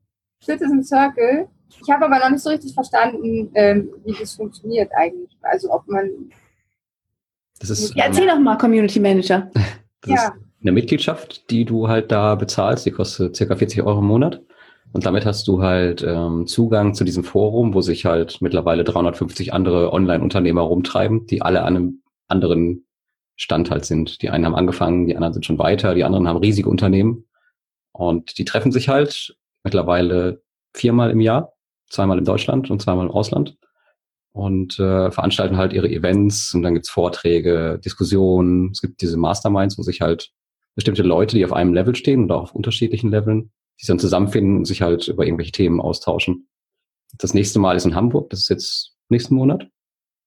Citizen Circle. Ich habe aber noch nicht so richtig verstanden, ähm, wie das funktioniert eigentlich. Also ob man. Das ist, ja, erzähl doch mal, Community Manager. ja. Ist, eine Mitgliedschaft, die du halt da bezahlst, die kostet circa 40 Euro im Monat. Und damit hast du halt ähm, Zugang zu diesem Forum, wo sich halt mittlerweile 350 andere Online-Unternehmer rumtreiben, die alle an einem anderen Stand halt sind. Die einen haben angefangen, die anderen sind schon weiter, die anderen haben riesige Unternehmen. Und die treffen sich halt mittlerweile viermal im Jahr, zweimal in Deutschland und zweimal im Ausland und äh, veranstalten halt ihre Events und dann gibt's Vorträge, Diskussionen, es gibt diese Masterminds, wo sich halt bestimmte Leute, die auf einem Level stehen oder auf unterschiedlichen Leveln, die sich dann zusammenfinden und sich halt über irgendwelche Themen austauschen. Das nächste Mal ist in Hamburg, das ist jetzt nächsten Monat.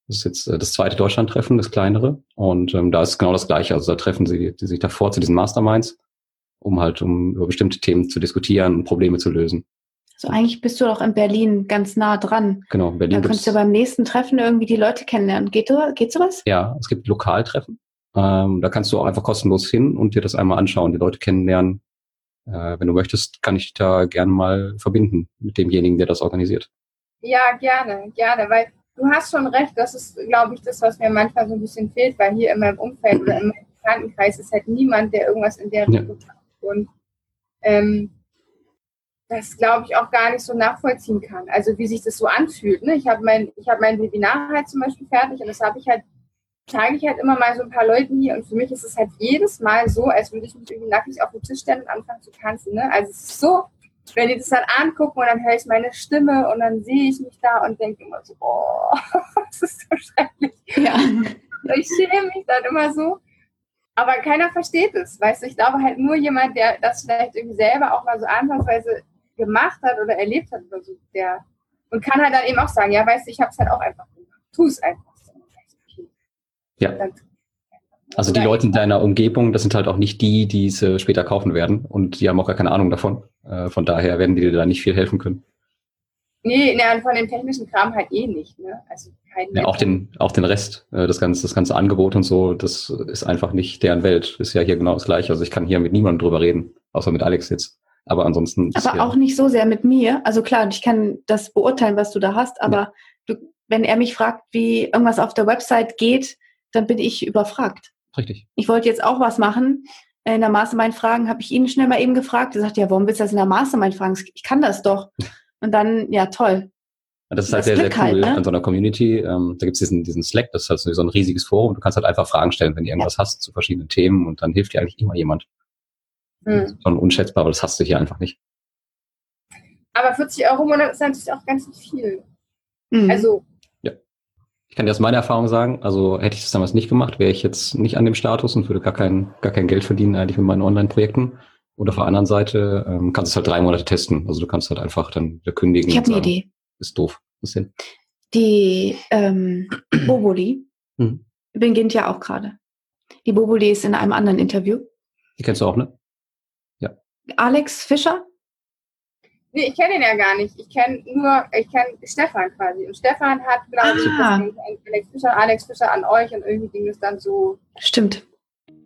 Das ist jetzt äh, das zweite Deutschland-Treffen, das kleinere. Und ähm, da ist genau das Gleiche. Also da treffen sie die sich davor zu diesen Masterminds, um halt um über bestimmte Themen zu diskutieren und Probleme zu lösen. So eigentlich bist du doch in Berlin ganz nah dran. Genau, in Berlin. Dann könntest du beim nächsten Treffen irgendwie die Leute kennenlernen. Geht, geht sowas? Ja, es gibt Lokaltreffen. Ähm, da kannst du auch einfach kostenlos hin und dir das einmal anschauen, die Leute kennenlernen. Äh, wenn du möchtest, kann ich da gerne mal verbinden mit demjenigen, der das organisiert. Ja, gerne, gerne, weil du hast schon recht, das ist, glaube ich, das, was mir manchmal so ein bisschen fehlt, weil hier in meinem Umfeld oder in meinem Bekanntenkreis ist halt niemand, der irgendwas in der Richtung ja. macht. Und ähm, das, glaube ich, auch gar nicht so nachvollziehen kann. Also wie sich das so anfühlt. Ne? Ich habe mein, ich hab mein Webinar halt zum Beispiel fertig und das habe ich halt, zeige ich halt immer mal so ein paar Leuten hier und für mich ist es halt jedes Mal so, als würde ich mich irgendwie nackig auf den Tisch stellen und anfangen zu tanzen. Ne? Also es ist so, wenn die das dann angucken und dann höre ich meine Stimme und dann sehe ich mich da und denke immer so, oh, das ist so schrecklich. Ja. Ich schäme mich dann immer so. Aber keiner versteht es, weißt du. Ich glaube halt nur jemand, der das vielleicht irgendwie selber auch mal so anfangsweise gemacht hat oder erlebt hat oder so, der und kann halt dann eben auch sagen, ja, weißt du, ich habe es halt auch einfach gemacht. Tu es einfach. Ja. Also die Leute in deiner Umgebung, das sind halt auch nicht die, die es äh, später kaufen werden und die haben auch gar keine Ahnung davon. Äh, von daher werden die dir da nicht viel helfen können. Nee, nee, von dem technischen Kram halt eh nicht. Ne? Also kein ja, auch den, auch den Rest, äh, das ganze, das ganze Angebot und so, das ist einfach nicht deren Welt. Ist ja hier genau das Gleiche. Also ich kann hier mit niemandem drüber reden, außer mit Alex jetzt. Aber ansonsten. Aber auch nicht so sehr mit mir. Also klar, ich kann das beurteilen, was du da hast, aber ja. du, wenn er mich fragt, wie irgendwas auf der Website geht, dann bin ich überfragt. Richtig. Ich wollte jetzt auch was machen. In der Mastermind fragen, habe ich ihn schnell mal eben gefragt. Er sagt, ja, warum willst du das in der Mastermind fragen? Ich kann das doch. Und dann, ja, toll. Das ist halt das sehr, Glück sehr cool halt, ne? an so einer Community. Ähm, da gibt es diesen, diesen Slack, das ist halt so ein riesiges Forum. Du kannst halt einfach Fragen stellen, wenn du irgendwas ja. hast zu verschiedenen Themen und dann hilft dir eigentlich immer jemand. Mhm. Schon unschätzbar, aber das hast du hier einfach nicht. Aber 40 Euro im Monat ist natürlich auch ganz viel. Mhm. Also. Ja. Ich kann dir aus meiner Erfahrung sagen, also hätte ich das damals nicht gemacht, wäre ich jetzt nicht an dem Status und würde gar kein, gar kein Geld verdienen eigentlich mit meinen Online-Projekten. Oder auf der anderen Seite ähm, kannst du es halt drei Monate testen. Also du kannst halt einfach dann kündigen. Ich habe eine Idee. Ist doof. Was denn? Die ähm, Boboli mhm. beginnt ja auch gerade. Die Boboli ist in einem anderen Interview. Die kennst du auch, ne? Alex Fischer? Nee, ich kenne ihn ja gar nicht. Ich kenne nur, ich kenne Stefan quasi. Und Stefan hat, glaube ich, ah. Alex Fischer, Alex Fischer an euch und irgendwie ging es dann so. Stimmt.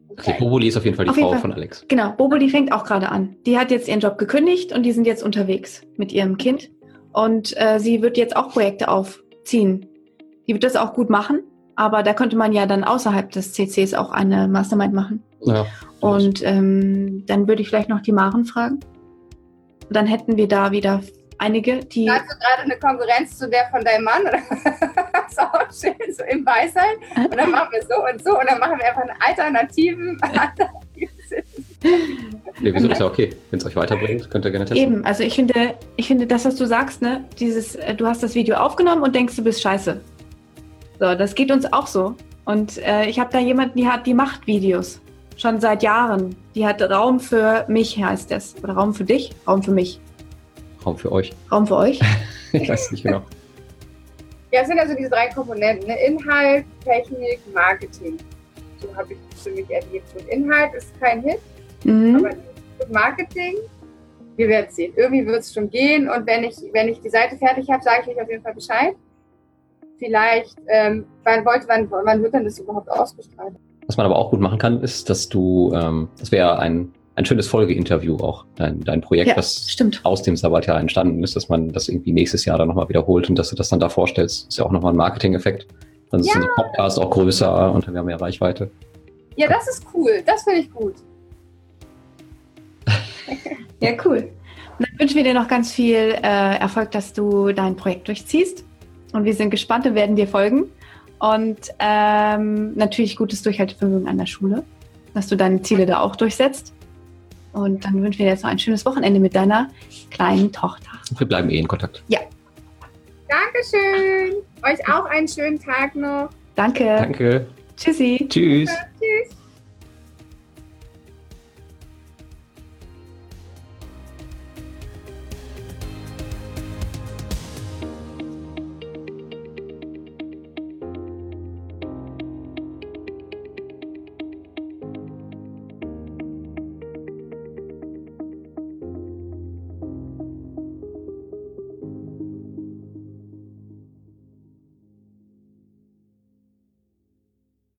Okay. Also Boboli ist auf jeden Fall die auf Frau Fall. von Alex. Genau, Boboli fängt auch gerade an. Die hat jetzt ihren Job gekündigt und die sind jetzt unterwegs mit ihrem Kind. Und äh, sie wird jetzt auch Projekte aufziehen. Die wird das auch gut machen, aber da könnte man ja dann außerhalb des CCs auch eine Mastermind machen. Ja. Und ähm, dann würde ich vielleicht noch die Maren fragen. Dann hätten wir da wieder einige, die. Hast du gerade eine Konkurrenz zu der von deinem Mann? Oder? so schön, so im Beisein. Und dann machen wir so und so und dann machen wir einfach einen alternativen. Nee, wieso ist ja okay. Wenn es euch weiterbringt, könnt ihr gerne testen. Eben, also ich finde, ich finde das, was du sagst, ne, dieses, äh, du hast das Video aufgenommen und denkst, du bist scheiße. So, das geht uns auch so. Und äh, ich habe da jemanden, die hat, die macht Videos schon seit Jahren. Die hat Raum für mich, heißt es. Oder Raum für dich, Raum für mich. Raum für euch. Raum für euch? ich weiß nicht genau. Ja, es sind also diese drei Komponenten. Ne? Inhalt, Technik, Marketing. So habe ich es für mich erlebt. Und Inhalt ist kein Hit, mhm. aber Marketing, wir werden sehen. Irgendwie wird es schon gehen. Und wenn ich, wenn ich die Seite fertig habe, sage ich euch auf jeden Fall Bescheid. Vielleicht, ähm, wann, wollte, wann, wann wird denn das überhaupt ausgestrahlt? Was man aber auch gut machen kann, ist, dass du, ähm, das wäre ein, ein schönes Folgeinterview auch, dein, dein Projekt, ja, das stimmt. aus dem Sabbatjahr entstanden ist, dass man das irgendwie nächstes Jahr dann nochmal wiederholt und dass du das dann da vorstellst. Ist ja auch nochmal ein Marketing-Effekt. Dann ist ja. der Podcast auch größer und wir haben mehr Reichweite. Ja, das ist cool. Das finde ich gut. ja, cool. Und dann wünschen wir dir noch ganz viel äh, Erfolg, dass du dein Projekt durchziehst. Und wir sind gespannt und werden dir folgen. Und ähm, natürlich gutes Durchhaltevermögen an der Schule, dass du deine Ziele da auch durchsetzt. Und dann wünschen wir dir jetzt noch ein schönes Wochenende mit deiner kleinen Tochter. Wir bleiben eh in Kontakt. Ja. Dankeschön. Euch auch einen schönen Tag noch. Danke. Danke. Tschüssi. Tschüss.